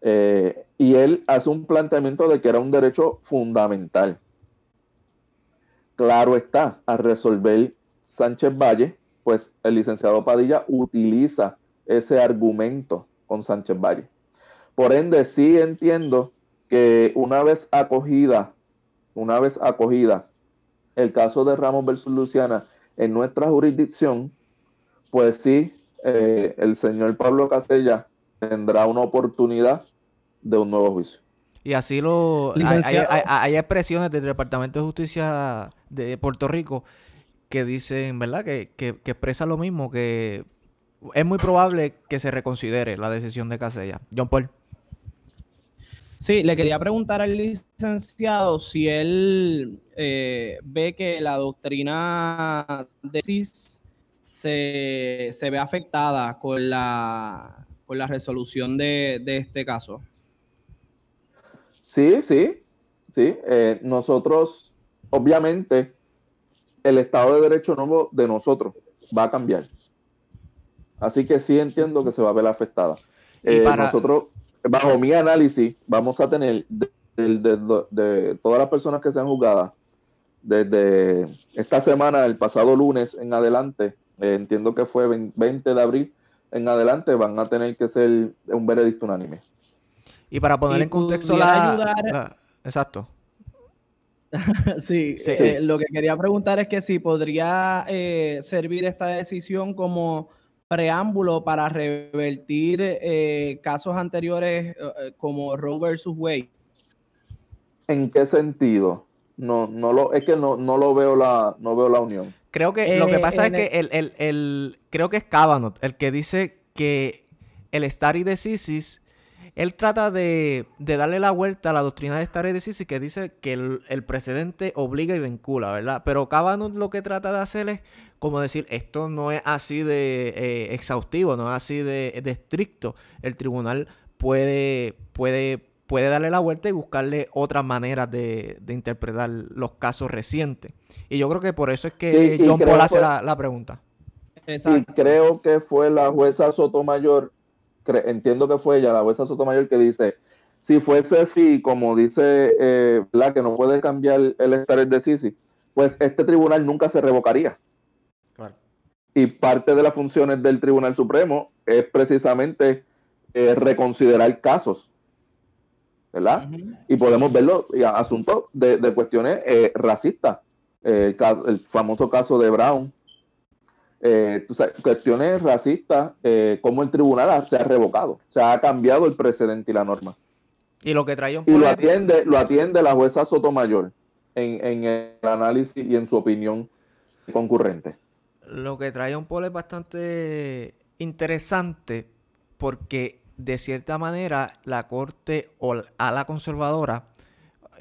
[SPEAKER 6] Eh, y él hace un planteamiento de que era un derecho fundamental. Claro está, a resolver Sánchez Valle, pues el licenciado Padilla utiliza ese argumento con Sánchez Valle. Por ende, sí entiendo que una vez acogida, una vez acogida el caso de Ramos versus Luciana en nuestra jurisdicción, pues sí, eh, el señor Pablo Casella tendrá una oportunidad de un nuevo juicio.
[SPEAKER 1] Y así lo hay, expresiones del Departamento de Justicia de Puerto Rico que dicen, ¿verdad? Que, que, que expresa lo mismo, que es muy probable que se reconsidere la decisión de Casella. John Paul.
[SPEAKER 5] Sí, le quería preguntar al licenciado si él eh, ve que la doctrina de CIS se, ve afectada con la, con la resolución de, este caso.
[SPEAKER 6] Sí, sí, sí. Eh, nosotros, obviamente, el Estado de Derecho nuevo de nosotros va a cambiar. Así que sí entiendo que se va a ver afectada. Eh, nosotros bajo mi análisis, vamos a tener de, todas las personas que sean juzgadas desde esta semana, el pasado lunes en adelante, eh, entiendo que fue 20 de abril en adelante, van a tener que ser un veredicto unánime.
[SPEAKER 1] Y para poner en contexto la, Exacto.
[SPEAKER 5] sí, eh, lo que quería preguntar es que si podría eh, servir esta decisión como preámbulo para revertir eh, casos anteriores eh, como Roe versus Wade?
[SPEAKER 6] ¿En qué sentido? No, no lo, es que no, no lo veo la, no veo la unión.
[SPEAKER 1] Creo que lo que eh, pasa es que el, el, el, creo que es Kavanaugh el que dice que el stare decisis él trata de, darle la vuelta a la doctrina de stare decisis que dice que el, precedente obliga y vincula, ¿verdad? Pero Kavanaugh lo que trata de hacer es como decir, esto no es así de eh, exhaustivo, no es así de, estricto. El tribunal puede, puede, puede darle la vuelta y buscarle otras maneras de, interpretar los casos recientes. Y yo creo que por eso es que John Paul hace la, pregunta.
[SPEAKER 6] Y creo que fue la jueza Sotomayor, entiendo que fue ella, la jueza Sotomayor, que dice, si fuese así, como dice eh, la que no puede cambiar el estar de Sisi, pues este tribunal nunca se revocaría. Y parte de las funciones del Tribunal Supremo es precisamente eh, reconsiderar casos, ¿verdad? Y podemos verlo, asuntos de, cuestiones eh, racistas, el, famoso caso de Brown, cuestiones racistas, como el tribunal se ha revocado, se ha cambiado el precedente y la norma.
[SPEAKER 1] Y lo que trae
[SPEAKER 6] un Y lo atiende, lo atiende la jueza Sotomayor en, en el análisis y en su opinión concurrente
[SPEAKER 1] lo que trae un polo es bastante interesante porque de cierta manera la corte o a la conservadora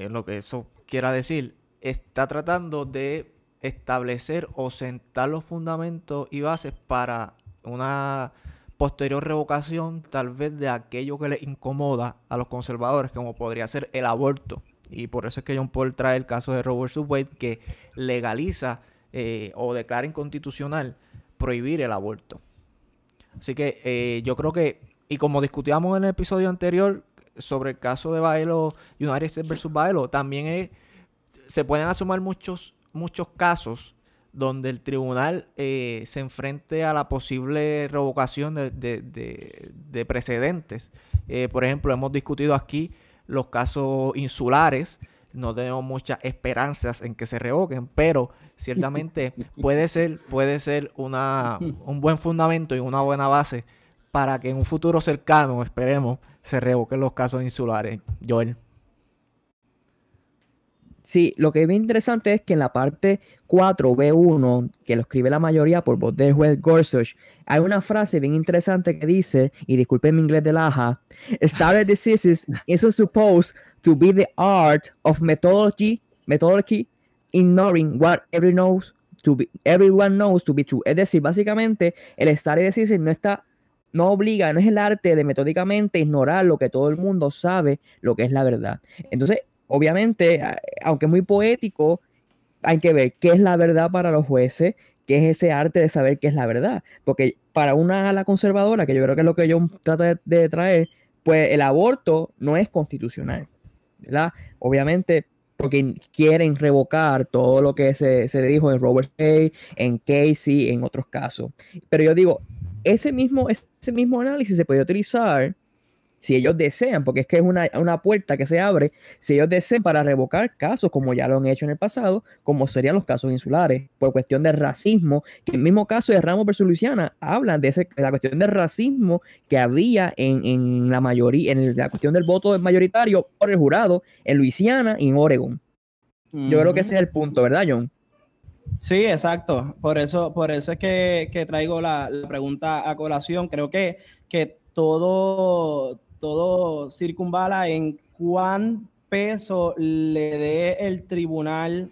[SPEAKER 1] lo que eso quiera decir, está tratando de establecer o sentar los fundamentos y bases para una posterior revocación tal vez de aquello que les incomoda a los conservadores, como podría ser el aborto. Y por eso es que John Paul trae el caso de Robert Wade que legaliza eh, o declara inconstitucional prohibir el aborto. Así que eh, yo creo que, y como discutíamos en el episodio anterior sobre el caso de Baelo, United States versus Baelo, también se pueden asumir muchos, muchos casos donde el tribunal eh, se enfrente a la posible revocación de, precedentes. Eh, por ejemplo, hemos discutido aquí los casos insulares. No tenemos muchas esperanzas en que se revoquen, pero ciertamente puede ser, puede ser una, un buen fundamento y una buena base para que en un futuro cercano, esperemos, se revoquen los casos insulares. Joel.
[SPEAKER 4] Sí, lo que es bien interesante es que en la parte 4B1, que lo escribe la mayoría por voz del juez Gorsuch, hay una frase bien interesante que dice, y disculpen mi inglés de laja, Started diseases is supposed to be the art of methodology, methodology ignoring what everyone knows to be, everyone knows to be true. Es decir, básicamente, el Started diseases no está no obliga, no es el arte de metódicamente ignorar lo que todo el mundo sabe, lo que es la verdad. Entonces, obviamente, aunque muy poético, hay que ver qué es la verdad para los jueces, qué es ese arte de saber qué es la verdad. Porque para una ala conservadora, que yo creo que es lo que yo trato de, traer, pues el aborto no es constitucional. ¿verdad? Obviamente, porque quieren revocar todo lo que se, se dijo en Robert Hay, en Casey, en otros casos. Pero yo digo, ese mismo, ese mismo análisis se puede utilizar si ellos desean, porque es que es una, puerta que se abre, si ellos desean para revocar casos como ya lo han hecho en el pasado, como serían los casos insulares, por cuestión de racismo, que el mismo caso de Ramos versus Luisiana hablan de, ese, la cuestión de racismo que había en, la mayoría, en la cuestión del voto mayoritario por el jurado en Luisiana y en Oregon. Yo creo que ese es el punto, ¿verdad, John?
[SPEAKER 5] Sí, exacto. Por eso, por eso es que, traigo la, pregunta a colación. Creo que, que todo, todo circunvala en cuán peso le dé el tribunal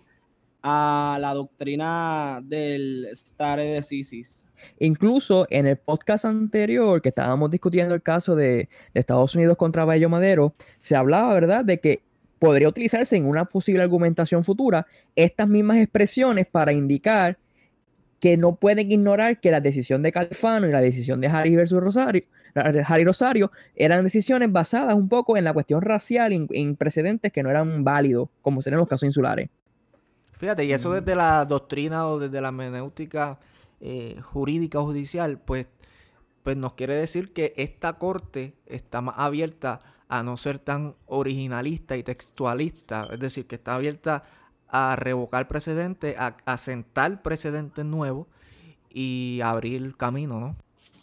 [SPEAKER 5] a la doctrina del stare decisis.
[SPEAKER 4] Incluso en el podcast anterior que estábamos discutiendo el caso de, Estados Unidos contra Bello Madero, se hablaba, ¿verdad?, de que podría utilizarse en una posible argumentación futura estas mismas expresiones para indicar que no pueden ignorar que la decisión de Calfano y la decisión de Harry versus Rosario Harry Rosario, eran decisiones basadas un poco en la cuestión racial, en, precedentes que no eran válidos, como serían los casos insulares.
[SPEAKER 1] Fíjate, y eso desde la doctrina o desde la menéutica eh, jurídica o judicial, pues, pues nos quiere decir que esta corte está más abierta a no ser tan originalista y textualista, es decir, que está abierta a revocar precedentes, a, a sentar precedentes nuevos y abrir camino, ¿no?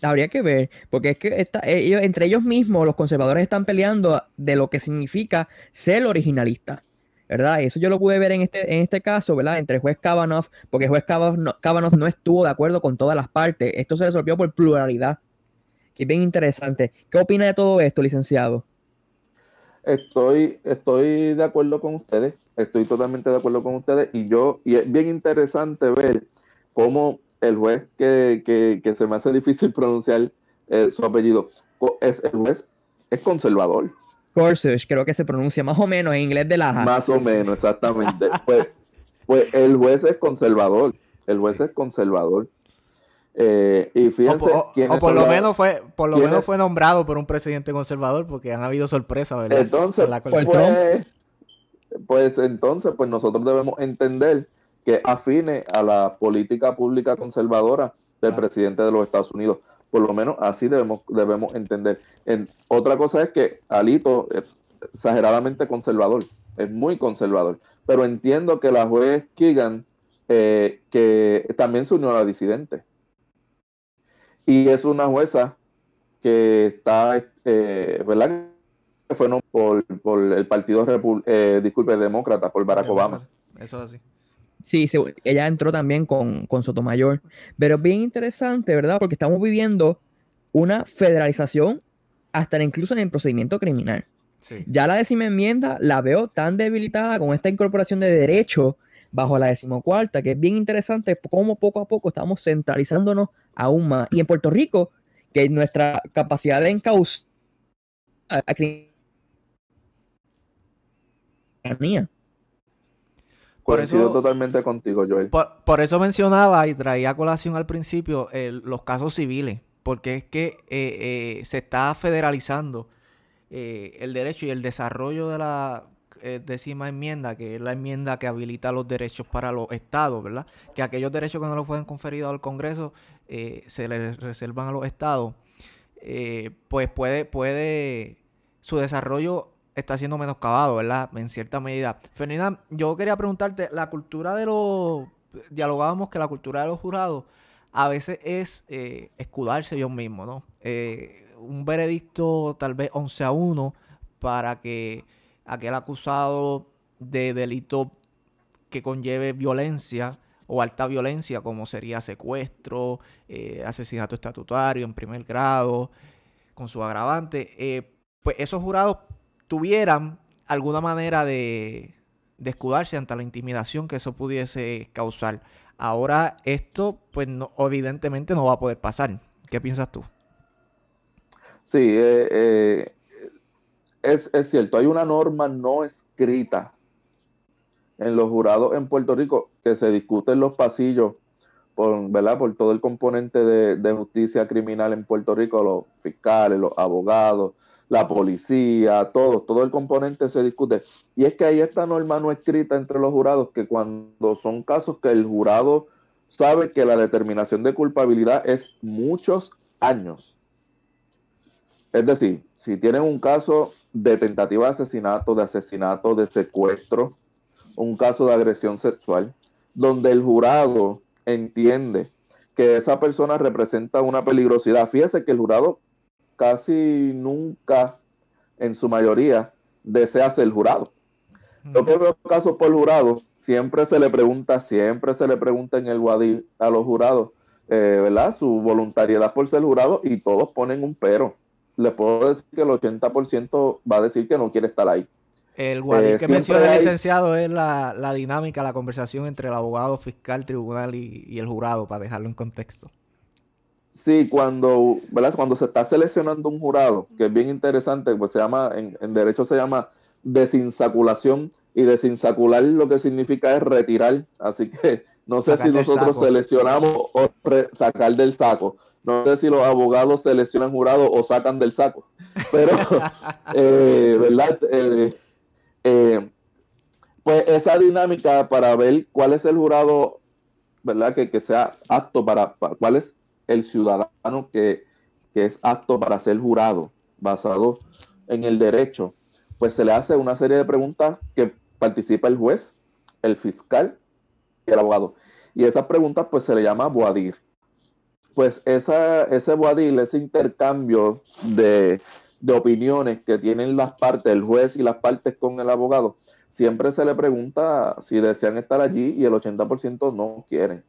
[SPEAKER 4] Habría que ver, porque es que ellos, entre ellos mismos, los conservadores están peleando de lo que significa ser originalista, ¿verdad? Eso yo lo pude ver en este, en este caso, ¿verdad? Entre el juez Kavanaugh, porque el juez Kavanaugh, no estuvo de acuerdo con todas las partes. Esto se resolvió por pluralidad, que es bien interesante. ¿Qué opina de todo esto, licenciado?
[SPEAKER 6] Estoy, estoy de acuerdo con ustedes, estoy totalmente de acuerdo con ustedes y yo, y es bien interesante ver cómo el juez que, se me hace difícil pronunciar eh, su apellido, es, el juez es conservador.
[SPEAKER 4] Gorsuch, creo que se pronuncia más o menos en inglés de la
[SPEAKER 6] Más o menos, exactamente. pues, pues el juez es conservador. El juez es conservador. Eh, y fíjense
[SPEAKER 1] o, por lo menos fue por lo menos fue nombrado por un presidente conservador porque han habido sorpresas ¿verdad?
[SPEAKER 6] entonces pues, pues entonces pues nosotros debemos entender que afine a la política pública conservadora del presidente de los Estados Unidos. Por lo menos así debemos, debemos entender. En, otra cosa es que Alito es exageradamente conservador, es muy conservador, pero entiendo que la juez Keegan, eh, que también se unió a la disidente, y es una jueza que está, eh, ¿verdad? Fue no, por, el Partido eh, disculpe, Demócrata, por Barack Obama.
[SPEAKER 1] Eso es así.
[SPEAKER 4] Sí, ella entró también con, con Sotomayor. Pero es bien interesante, ¿verdad? Porque estamos viviendo una federalización hasta incluso en el procedimiento criminal. Ya la décima enmienda la veo tan debilitada con esta incorporación de derechos bajo la decimocuarta, que es bien interesante cómo poco a poco estamos centralizándonos aún más. Y en Puerto Rico, que nuestra capacidad de encauzar a
[SPEAKER 6] por eso, totalmente contigo, Joel.
[SPEAKER 1] Por, eso mencionaba y traía a colación al principio los casos civiles, porque es que eh, eh, se está federalizando eh, el derecho y el desarrollo de la décima enmienda, que es la enmienda que habilita los derechos para los estados, ¿verdad? Que aquellos derechos que no los fueron conferidos al Congreso se les reservan a los estados. pues puede, puede, su desarrollo está siendo menoscabado, ¿verdad? En cierta medida. Fernanda, yo quería preguntarte, la cultura de los... Dialogábamos que la cultura de los jurados a veces es eh, escudarse ellos mismos, ¿no? Eh, un veredicto tal vez 11 a 1 para que aquel acusado de delito que conlleve violencia o alta violencia, como sería secuestro, eh, asesinato estatutario en primer grado, con su agravante, pues esos jurados tuvieran alguna manera de, escudarse ante la intimidación que eso pudiese causar. Ahora esto, pues no, evidentemente no va a poder pasar. ¿Qué piensas tú?
[SPEAKER 6] Sí, eh, eh, es, cierto, hay una norma no escrita en los jurados en Puerto Rico que se discute en los pasillos por, ¿verdad? por todo el componente de justicia criminal en Puerto Rico, los fiscales, los abogados, la policía, todo, todo el componente se discute. Y es que hay esta norma no escrita entre los jurados que cuando son casos que el jurado sabe que la determinación de culpabilidad es muchos años. Es decir, si tienen un caso de tentativa de asesinato, de asesinato, de secuestro, un caso de agresión sexual, donde el jurado entiende que esa persona representa una peligrosidad. Fíjese que el jurado casi nunca, en su mayoría, desea ser jurado. Lo que veo casos por jurado, siempre se le pregunta, siempre se le pregunta en el Guadil a los jurados, eh, ¿verdad? Su voluntariedad por ser jurado y todos ponen un pero. Le puedo decir que el 80% va a decir que no quiere estar ahí.
[SPEAKER 1] El Guadil eh, que menciona el licenciado es la, dinámica, la conversación entre el abogado, fiscal, tribunal y el jurado, para dejarlo en contexto.
[SPEAKER 6] Sí, cuando, ¿verdad? cuando se está seleccionando un jurado, que es bien interesante, pues se llama, en, derecho se llama desinsaculación, y desinsacular lo que significa es retirar. Así que no sé si nosotros seleccionamos o sacar del saco. No sé si los abogados seleccionan jurado o sacan del saco. Pero, eh, ¿verdad? Eh, eh, pues esa dinámica para ver cuál es el jurado, ¿verdad? Que, que sea apto para, para, cuál es el ciudadano que, es apto para ser jurado, basado en el derecho, pues se le hace una serie de preguntas que participa el juez, el fiscal y el abogado. Y esas preguntas pues se le llama boadir. Pues esa, ese boadir, ese intercambio de, de opiniones que tienen las partes, el juez y las partes con el abogado, siempre se le pregunta si desean estar allí y el 80% no quieren.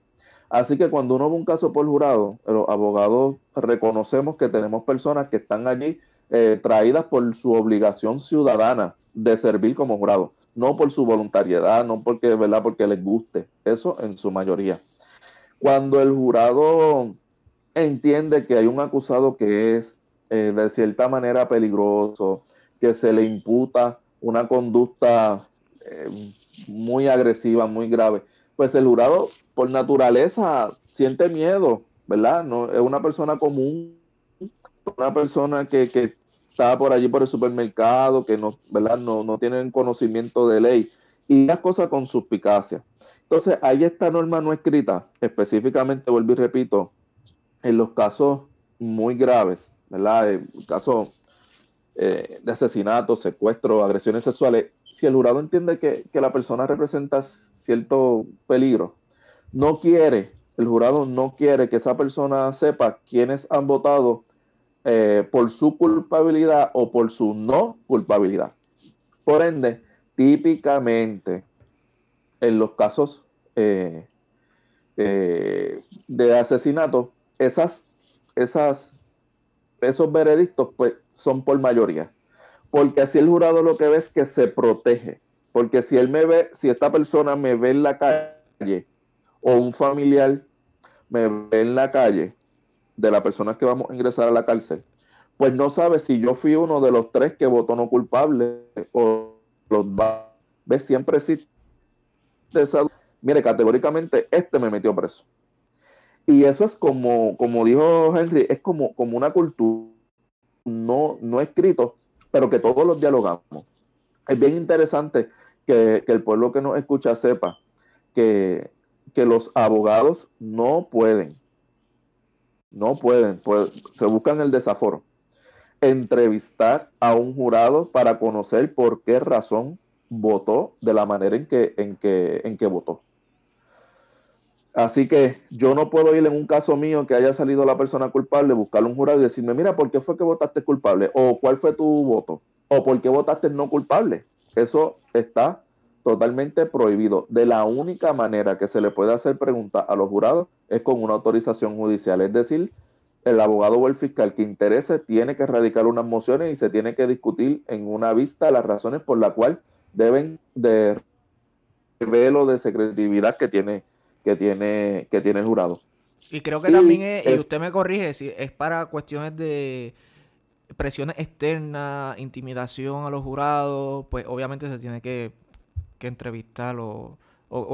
[SPEAKER 6] Así que cuando uno ve un caso por jurado, los abogados reconocemos que tenemos personas que están allí eh, traídas por su obligación ciudadana de servir como jurado, no por su voluntariedad, no porque, ¿verdad? porque les guste, eso en su mayoría. Cuando el jurado entiende que hay un acusado que es eh, de cierta manera peligroso, que se le imputa una conducta eh, muy agresiva, muy grave, pues el jurado por naturaleza siente miedo, ¿verdad? No, es una persona común, una persona que, que está por allí por el supermercado, que no, ¿verdad? No, no conocimiento de ley y las cosas con suspicacia. Entonces, hay esta norma no escrita, específicamente, vuelvo y repito, en los casos muy graves, ¿verdad? En casos eh, de asesinato, secuestro, agresiones sexuales, si el jurado entiende que, que la persona representa cierto peligro, no quiere, el jurado no quiere que esa persona sepa quiénes han votado eh, por su culpabilidad o por su no culpabilidad. Por ende, típicamente en los casos eh, eh, de asesinato, esas, esas, esos veredictos pues, son por mayoría. Porque así el jurado lo que ve es que se protege. Porque si él me ve, si esta persona me ve en la calle o un familiar me ve en la calle de las personas que vamos a ingresar a la cárcel, pues no sabe si yo fui uno de los tres que votó no culpable o los va. Ve, siempre existe esa. Mire, categóricamente, este me metió preso. Y eso es como, como dijo Henry, es como, como una cultura no, no escrito, pero que todos los dialogamos. Es bien interesante que, el pueblo que nos escucha sepa que, que los abogados no pueden, no pueden, pues, se buscan el desaforo, entrevistar a un jurado para conocer por qué razón votó de la manera en que, en que, en que votó. Así que yo no puedo ir en un caso mío que haya salido la persona culpable, buscarle un jurado y decirme, mira, ¿por qué fue que votaste culpable? O cuál fue tu voto? O por qué votaste no culpable. Eso está totalmente prohibido. De la única manera que se le puede hacer pregunta a los jurados es con una autorización judicial. Es decir, el abogado o el fiscal que interese tiene que radicar unas mociones y se tiene que discutir en una vista las razones por las cuales deben de velo de secretividad que tiene que tiene, que tiene el jurado.
[SPEAKER 1] Y creo que también es, y usted me corrige, si es para cuestiones de presiones externas, intimidación a los jurados, pues obviamente se tiene que, que entrevistar o,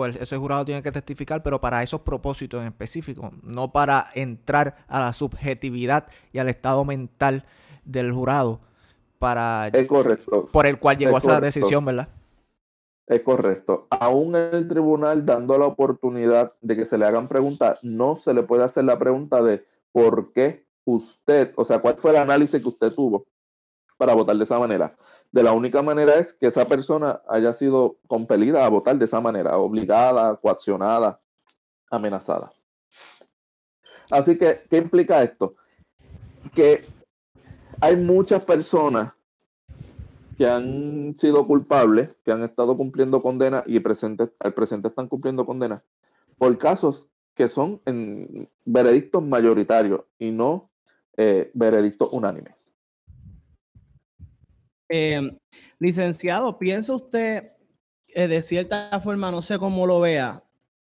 [SPEAKER 1] ese jurado tiene que testificar, pero para esos propósitos en específico, no para entrar a la subjetividad y al estado mental del jurado para
[SPEAKER 6] es correcto.
[SPEAKER 1] por el cual llegó a esa decisión, ¿verdad?
[SPEAKER 6] Es correcto. Aún el tribunal, dando la oportunidad de que se le hagan preguntas, no se le puede hacer la pregunta de por qué usted, o sea, cuál fue el análisis que usted tuvo para votar de esa manera. De la única manera es que esa persona haya sido compelida a votar de esa manera, obligada, coaccionada, amenazada. Así que, ¿qué implica esto? Que hay muchas personas que han sido culpables, que han estado cumpliendo condena y presente, al presente están cumpliendo condena por casos que son en veredictos mayoritarios y no eh, veredictos unánimes.
[SPEAKER 5] Eh, licenciado, ¿piensa usted eh, de cierta forma, no sé cómo lo vea,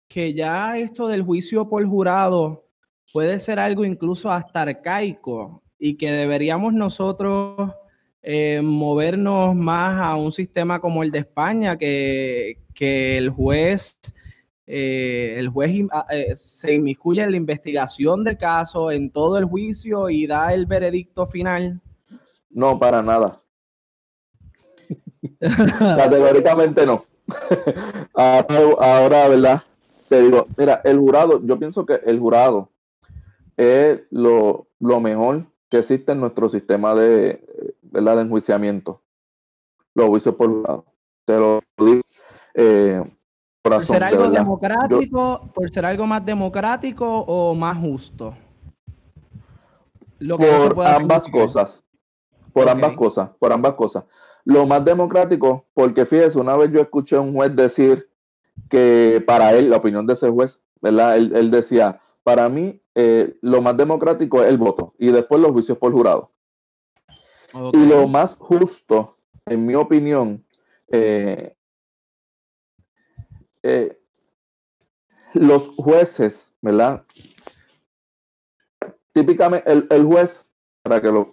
[SPEAKER 5] que ya esto del juicio por jurado puede ser algo incluso hasta arcaico y que deberíamos nosotros eh, movernos más a un sistema como el de España, que, el juez, eh, el juez ah, eh, se inmiscuye en la investigación del caso, en todo el juicio y da el veredicto final?
[SPEAKER 6] No, para nada. Categóricamente no. ahora, ¿verdad? Te digo, mira, el jurado, yo pienso que el jurado es lo, lo mejor que existe en nuestro sistema de, ¿verdad? de enjuiciamiento. Los juicios por lado. Te lo digo. Eh,
[SPEAKER 5] por ser algo democrático, por ser algo más democrático o más justo.
[SPEAKER 6] Lo que por ambas cosas. Por ambas cosas, por ambas cosas. Lo más democrático, porque fíjese, una vez yo escuché a un juez decir que para él, la opinión de ese juez, ¿verdad? Él, decía, para mí, eh, lo más democrático es el voto y después los juicios por jurado. Y lo más justo, en mi opinión, eh, eh, los jueces, ¿verdad? Típicamente, el, juez, para que los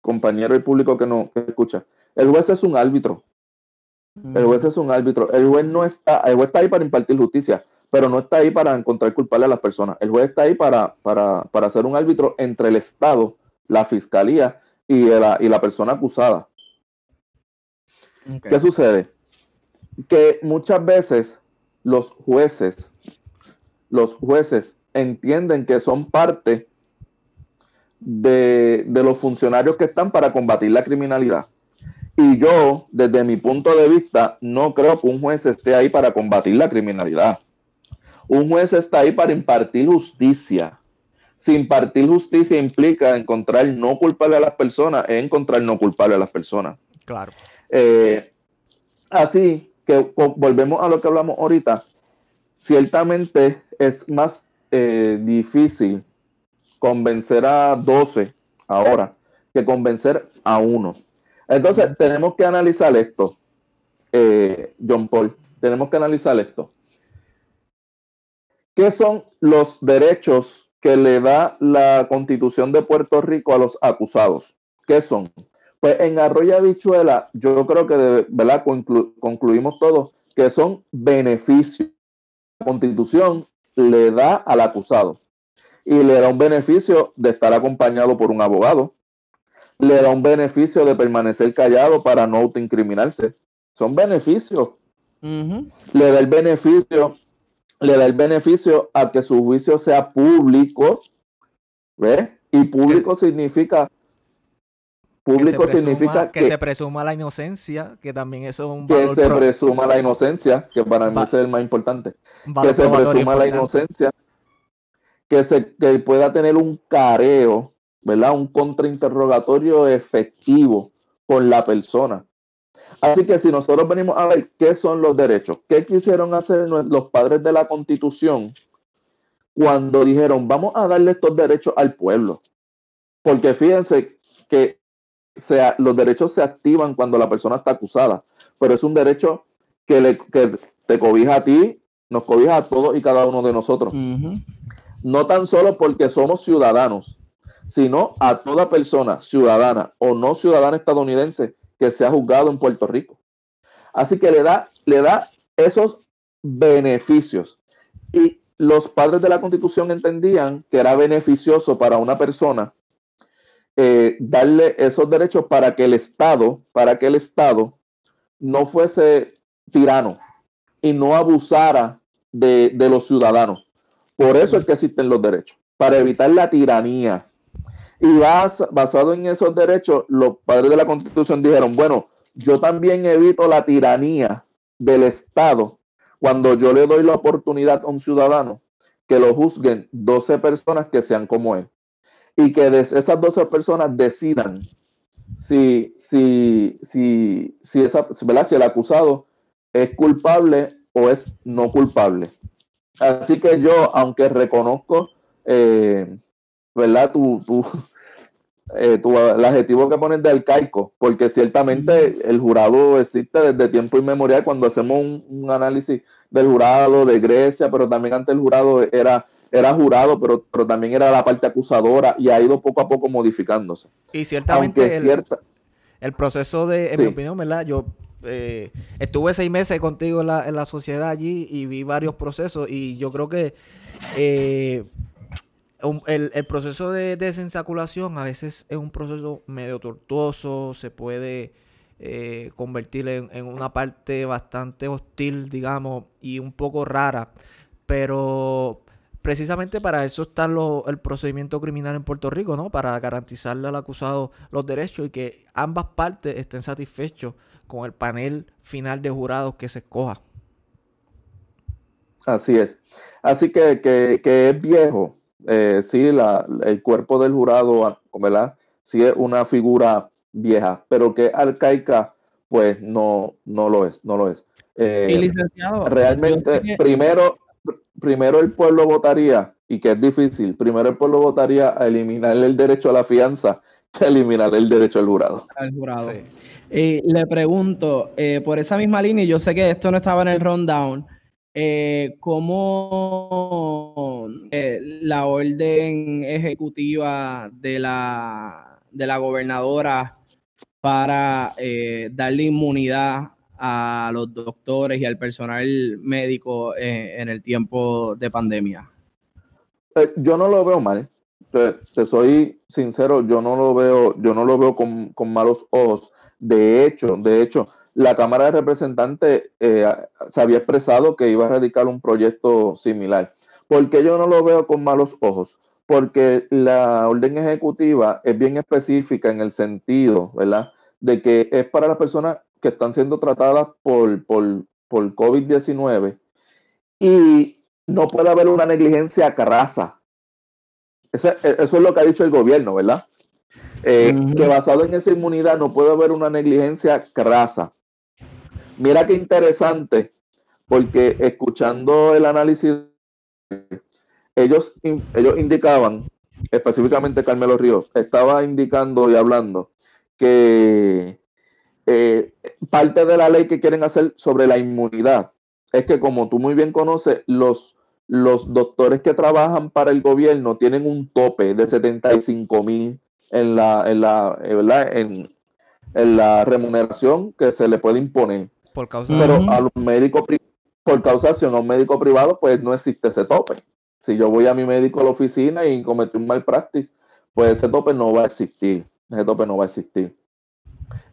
[SPEAKER 6] compañeros y público que no escucha, el juez es un árbitro. El juez es un árbitro. El juez no está, el juez está ahí para impartir justicia, pero no está ahí para encontrar culpable a las personas. El juez está ahí para, para, para ser un árbitro entre el Estado, la fiscalía y la, y la persona acusada. ¿Qué sucede? Que muchas veces los jueces, los jueces entienden que son parte de, de, los funcionarios que están para combatir la criminalidad. Y yo, desde mi punto de vista, no creo que un juez esté ahí para combatir la criminalidad. Un juez está ahí para impartir justicia si impartir justicia implica encontrar no culpable a las personas, es encontrar no culpable a las personas.
[SPEAKER 1] Claro.
[SPEAKER 6] Eh, así que volvemos a lo que hablamos ahorita. Ciertamente es más eh, difícil convencer a 12 ahora que convencer a uno. Entonces, tenemos que analizar esto, eh, John Paul, tenemos que analizar esto. ¿Qué son los derechos que le da la constitución de Puerto Rico a los acusados? ¿Qué son? Pues en Arroyo Bichuela, yo creo que de, ¿verdad? concluimos todos que son beneficios. La constitución le da al acusado y le da un beneficio de estar acompañado por un abogado, le da un beneficio de permanecer callado para no autoincriminarse. Son beneficios. Le da el beneficio, le da el beneficio a que su juicio sea público, ¿ves? Y público significa
[SPEAKER 1] público significa que, se presuma la inocencia, que también eso es un
[SPEAKER 6] valor que se presuma la inocencia, que para mí es el más importante. Que se presuma la inocencia, que se que pueda tener un careo, ¿verdad? Un contrainterrogatorio efectivo con la persona. Así que si nosotros venimos a ver qué son los derechos, qué quisieron hacer los padres de la Constitución cuando dijeron, vamos a darle estos derechos al pueblo. Porque fíjense que sea, los derechos se activan cuando la persona está acusada, pero es un derecho que, le, que te cobija a ti, nos cobija a todos y cada uno de nosotros. No tan solo porque somos ciudadanos, sino a toda persona ciudadana o no ciudadana estadounidense que sea juzgado en Puerto Rico. Así que le da, le da esos beneficios. Y los padres de la Constitución entendían que era beneficioso para una persona eh, darle esos derechos para que el Estado, para que el Estado no fuese tirano y no abusara de, de los ciudadanos. Por eso es que existen los derechos, para evitar la tiranía. Y basado en esos derechos, los padres de la Constitución dijeron, bueno, yo también evito la tiranía del Estado cuando yo le doy la oportunidad a un ciudadano que lo juzguen 12 personas que sean como él y que esas 12 personas decidan si, si, si, si, esa, si el acusado es culpable o es no culpable. Así que yo, aunque reconozco, eh, ¿verdad? Tu, tu, eh, tu, el adjetivo que pones de arcaico, porque ciertamente el jurado existe desde tiempo inmemorial cuando hacemos un, un, análisis del jurado de Grecia, pero también antes el jurado era era jurado, pero, pero también era la parte acusadora y ha ido poco a poco modificándose.
[SPEAKER 1] Y ciertamente el, el, proceso de, en mi opinión, ¿verdad? Yo eh, estuve seis meses contigo en la, en la, sociedad allí y vi varios procesos y yo creo que eh, el, proceso de desensaculación a veces es un proceso medio tortuoso, se puede eh, convertir en, una parte bastante hostil, digamos, y un poco rara, pero precisamente para eso está el procedimiento criminal en Puerto Rico, ¿no? Para garantizarle al acusado los derechos y que ambas partes estén satisfechos con el panel final de jurados que se escoja.
[SPEAKER 6] Así es. Así que, que, es viejo. Eh, sí, el cuerpo del jurado, ¿verdad? Sí es una figura vieja, pero que arcaica, pues no, no lo es, no lo es.
[SPEAKER 5] Eh, licenciado,
[SPEAKER 6] realmente, primero, primero el pueblo votaría, y que es difícil, primero el pueblo votaría a eliminar el derecho a la fianza que eliminar el derecho al jurado.
[SPEAKER 5] jurado. le pregunto, eh, por esa misma línea, yo sé que esto no estaba en el rundown, eh, ¿cómo eh, la orden ejecutiva de la, de la gobernadora para darle inmunidad a los doctores y al personal médico eh, en el tiempo de pandemia?
[SPEAKER 6] Eh, yo no lo veo mal. Te, soy sincero, yo no lo veo, yo no lo veo con, malos ojos. De hecho, de hecho, la Cámara de Representantes eh, se había expresado que iba a radicar un proyecto similar. ¿Por qué yo no lo veo con malos ojos? Porque la orden ejecutiva es bien específica en el sentido, ¿verdad? De que es para las personas que están siendo tratadas por, por, por COVID-19 y no puede haber una negligencia carraza. Eso, eso, es lo que ha dicho el gobierno, ¿verdad? Eh, que basado en esa inmunidad no puede haber una negligencia crasa. Mira qué interesante, porque escuchando el análisis, ellos, ellos indicaban, específicamente Carmelo Ríos, estaba indicando y hablando que eh, parte de la ley que quieren hacer sobre la inmunidad es que, como tú muy bien conoces, los, los doctores que trabajan para el gobierno tienen un tope de 75 mil en la, en la, eh, En, en, la remuneración que se le puede imponer. Por causa Pero a los médicos por causación a un médico privado, pues no existe ese tope. Si yo voy a mi médico a la oficina y cometí un mal practice, pues ese tope no va a existir. Ese tope no va a existir.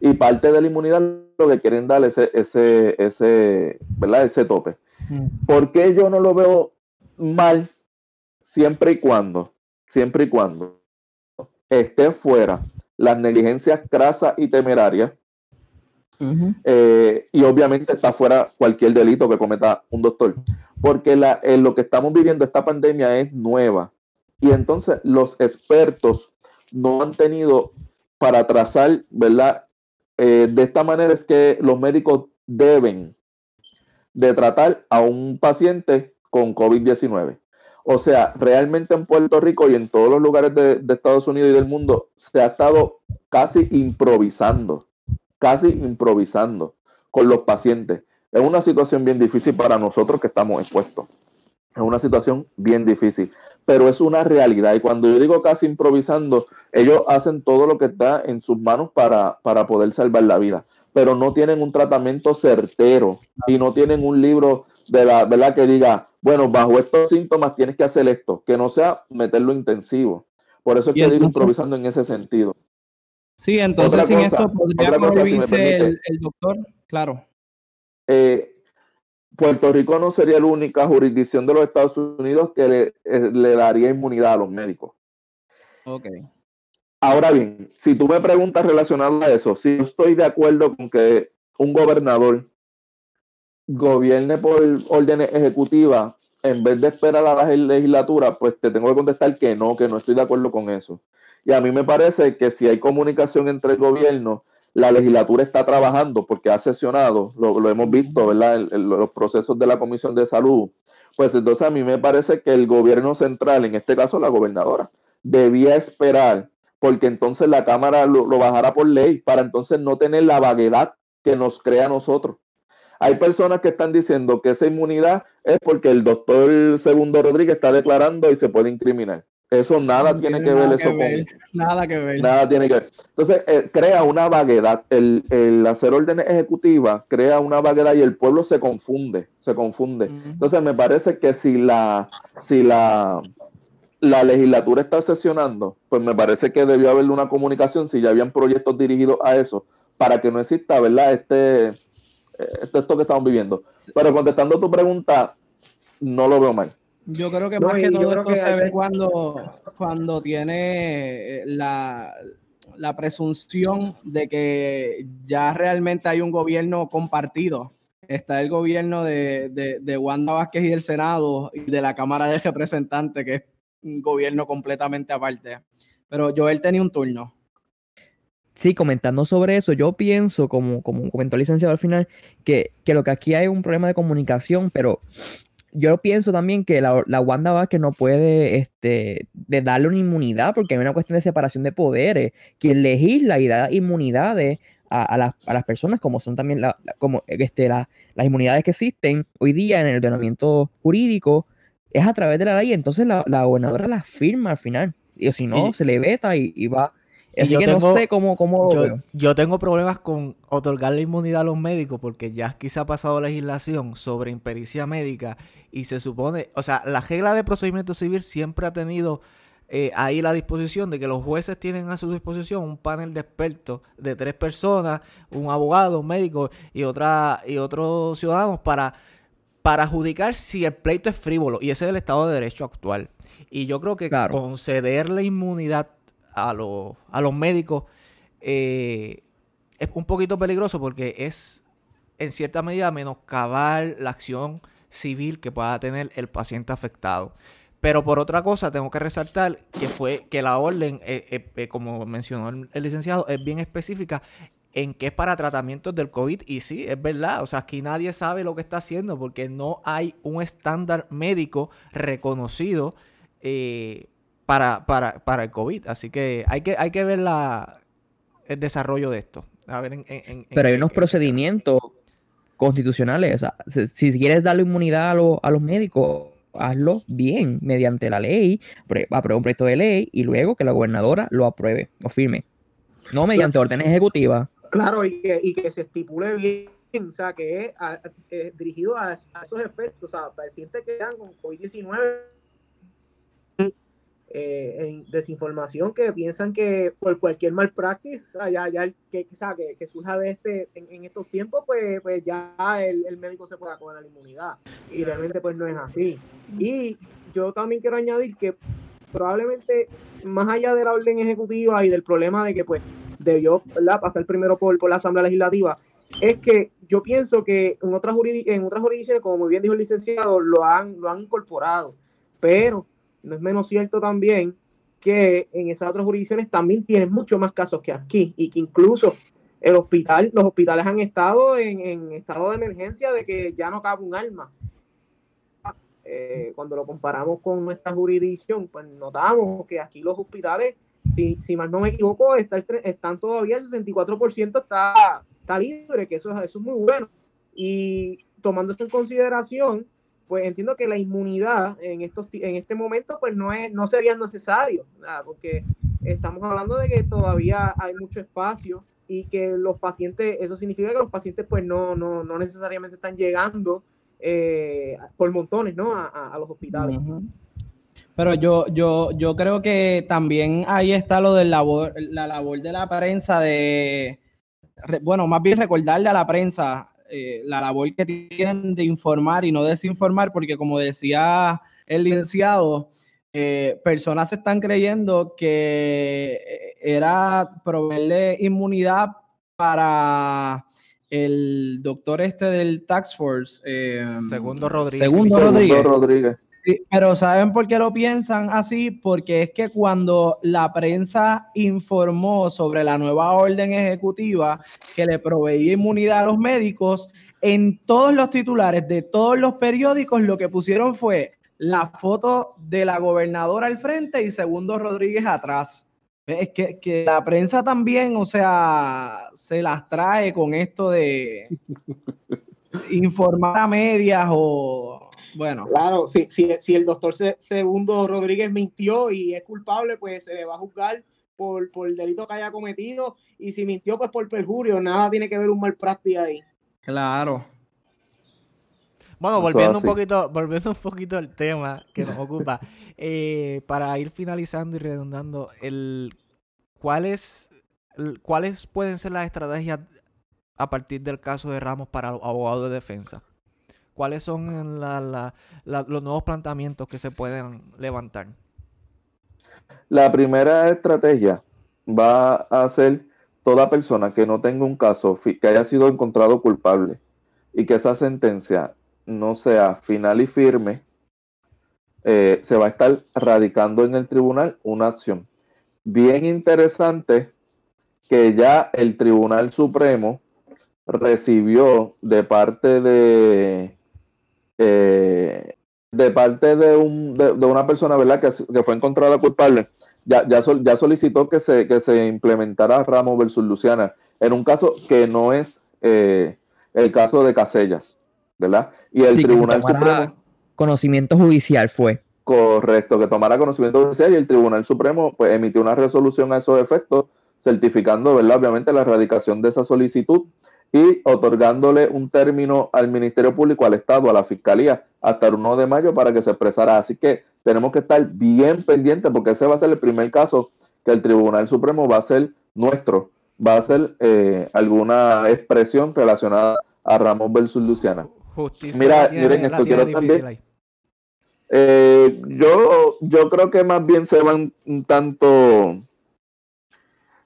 [SPEAKER 6] Y parte de la inmunidad lo que quieren dar ese, ese, ese, ¿verdad? ese tope. Mm. ¿Por qué yo no lo veo mal siempre y cuando, siempre y cuando esté fuera las negligencias crasas y temerarias? Eh, y obviamente está fuera cualquier delito que cometa un doctor. Porque la, en lo que estamos viviendo, esta pandemia es nueva. Y entonces los expertos no han tenido para trazar, ¿verdad? Eh, de esta manera es que los médicos deben de tratar a un paciente con COVID-19. O sea, realmente en Puerto Rico y en todos los lugares de, Estados Unidos y del mundo se ha estado casi improvisando, casi improvisando con los pacientes. Es una situación bien difícil para nosotros que estamos expuestos. Es una situación bien difícil, pero es una realidad. Y cuando yo digo casi improvisando, ellos hacen todo lo que está en sus manos para, para poder salvar la vida, pero no tienen un tratamiento certero y no tienen un libro de la verdad que diga, bueno, bajo estos síntomas tienes que hacer esto, que no sea meterlo intensivo. Por eso es que digo improvisando en ese sentido.
[SPEAKER 5] Sí, entonces sin esto podría prohibirse el, el, doctor, claro.
[SPEAKER 6] Eh, Puerto Rico no sería la única jurisdicción de los Estados Unidos que le, eh, le daría inmunidad a los médicos.
[SPEAKER 5] Ok.
[SPEAKER 6] Ahora bien, si tú me preguntas relacionado a eso, si yo estoy de acuerdo con que un gobernador gobierne por órdenes ejecutivas en vez de esperar a la legislatura, pues te tengo que contestar que no, que no estoy de acuerdo con eso. Y a mí me parece que si hay comunicación entre el gobierno la legislatura está trabajando porque ha sesionado, lo, hemos visto, ¿verdad? En, los procesos de la Comisión de Salud. Pues entonces a mí me parece que el gobierno central, en este caso la gobernadora, debía esperar porque entonces la Cámara lo, lo bajara por ley para entonces no tener la vaguedad que nos crea a nosotros. Hay personas que están diciendo que esa inmunidad es porque el doctor Segundo Rodríguez está declarando y se puede incriminar. Eso nada tiene, que ver eso con...
[SPEAKER 5] Nada que ver.
[SPEAKER 6] Nada tiene que ver. Entonces, eh, crea una vaguedad. El, el, hacer órdenes ejecutivas crea una vaguedad y el pueblo se confunde, se confunde. Entonces, me parece que si la, si la, la legislatura está sesionando, pues me parece que debió haber una comunicación si ya habían proyectos dirigidos a eso, para que no exista, ¿verdad? Este, esto, esto que estamos viviendo. Pero contestando tu pregunta, no lo veo mal.
[SPEAKER 5] Yo creo que más que todo esto se ve cuando, cuando tiene eh, la, presunción de que ya realmente hay un gobierno compartido. Está el gobierno de, de, Wanda Vázquez y del Senado y de la Cámara de Representantes, que es un gobierno completamente aparte. Pero Joel tenía un turno.
[SPEAKER 4] Sí, comentando sobre eso, yo pienso, como, como comentó el licenciado al final, que, que lo que aquí hay es un problema de comunicación, pero yo pienso también que la, la Wanda Vázquez no puede este, de darle una inmunidad porque hay una cuestión de separación de poderes. Quien legisla y da inmunidades a, las, personas, como son también la, como, este, las inmunidades que existen hoy día en el ordenamiento jurídico, es a través de la ley. Entonces la, gobernadora la firma al final. Y si no, se le veta y va Así que no sé cómo, cómo
[SPEAKER 1] yo, tengo problemas con otorgarle inmunidad a los médicos porque ya se ha pasado legislación sobre impericia médica y se supone, o sea, la regla de procedimiento civil siempre ha tenido eh, ahí la disposición de que los jueces tienen a su disposición un panel de expertos de tres personas, un abogado, un médico y otra y otros ciudadanos para para adjudicar si el pleito es frívolo. Y ese es el Estado de Derecho actual. Y yo creo que concederle inmunidad a, a los médicos eh, es un poquito peligroso porque es en cierta medida menoscabar la acción civil que pueda tener el paciente afectado. Pero por otra cosa, tengo que resaltar que fue que la orden, eh, eh, como mencionó el, el, licenciado, es bien específica en que es para tratamientos del COVID. Y sí, es verdad. O sea, aquí nadie sabe lo que está haciendo porque no hay un estándar médico reconocido para, para, para el COVID. Así que hay que, hay que ver la, el desarrollo de esto. a ver en,
[SPEAKER 4] Pero hay unos procedimientos constitucionales. si, quieres darle inmunidad a, los médicos, hazlo bien, mediante la ley, aprueba un proyecto de ley y luego que la gobernadora lo apruebe o firme. No mediante órdenes ejecutivas.
[SPEAKER 2] Claro, y que, se estipule bien, o sea, que es, dirigido a, esos efectos, o sea, pacientes que dan con COVID-19 eh, en desinformación que piensan que por cualquier mal practice, ya que, que, que, surja de este en, estos tiempos, pues, pues ya el, el, médico se pueda coger la inmunidad. Y realmente pues no es así. Y yo también quiero añadir que probablemente más allá de la orden ejecutiva y del problema de que pues debió pasar primero por, por la Asamblea Legislativa, es que yo pienso que en otras, en otras jurisdicciones, como muy bien dijo el licenciado, lo han, lo han incorporado. Pero no es menos cierto también que en esas otras jurisdicciones también tienen mucho más casos que aquí y que incluso el hospital, los hospitales han estado en, estado de emergencia de que ya no cabe un alma. Eh, cuando lo comparamos con nuestra jurisdicción, pues notamos que aquí los hospitales, si, si más no me equivoco, están todavía el 64% está, está libre, que eso, eso es muy bueno. Y tomando esto en consideración, pues entiendo que la inmunidad en estos en este momento pues no es no sería necesario porque estamos hablando de que todavía hay mucho espacio y que los pacientes eso significa que los pacientes pues no no, no necesariamente están llegando eh, por montones no a, los hospitales.
[SPEAKER 5] Pero yo yo yo creo que también ahí está lo de labor la labor de la prensa de bueno más bien recordarle a la prensa eh, la labor que tienen de informar y no desinformar, porque como decía el licenciado, eh, personas están creyendo que eh, era proveerle inmunidad para el doctor este del Tax Force.
[SPEAKER 1] Segundo Rodríguez.
[SPEAKER 5] Segundo Rodríguez pero ¿saben por qué lo piensan así? Porque es que cuando la prensa informó sobre la nueva orden ejecutiva que le proveía inmunidad a los médicos, en todos los titulares de todos los periódicos lo que pusieron fue la foto de la gobernadora al frente y Segundo Rodríguez atrás. Es que, que la prensa también, o sea, se las trae con esto de informar a medias o bueno.
[SPEAKER 2] Claro, si, si, el doctor Segundo Rodríguez mintió y es culpable, pues se le va a juzgar por, por el delito que haya cometido. Y si mintió, pues por perjurio. Nada tiene que ver un mal práctica ahí.
[SPEAKER 5] Claro.
[SPEAKER 1] Bueno, volviendo un poquito, volviendo un poquito al tema que nos ocupa, eh, para ir finalizando y redundando, el ¿cuáles, ¿cuáles pueden ser las estrategias a partir del caso de Ramos para abogados de defensa? ¿Cuáles son los nuevos planteamientos que se pueden levantar?
[SPEAKER 6] La primera estrategia va a ser toda persona que no tenga un caso que haya sido encontrado culpable y que esa sentencia no sea final y firme, eh, se va a estar radicando en el tribunal una acción. Bien interesante que ya el Tribunal Supremo recibió de parte de eh, de parte de, un, de, una persona ¿verdad? Que, fue encontrada culpable, ya, ya, ya solicitó que se, que se implementara Ramos versus Luciana, en un caso que no es eh, el caso de Casellas, ¿verdad? Y el Tribunal Supremo...
[SPEAKER 4] Conocimiento judicial fue.
[SPEAKER 6] Correcto, que tomara conocimiento judicial y el Tribunal Supremo pues emitió una resolución a esos efectos, certificando, ¿verdad? Obviamente la erradicación de esa solicitud y otorgándole un término al Ministerio Público, al Estado, a la Fiscalía, hasta el 1 de mayo para que se expresara. Así que tenemos que estar bien pendientes porque ese va a ser el primer caso que el Tribunal Supremo va a ser nuestro, va a ser eh, alguna expresión relacionada a Ramos versus Luciana. Mira, miren esto, quiero también... Eh, yo, yo creo que más bien se van un tanto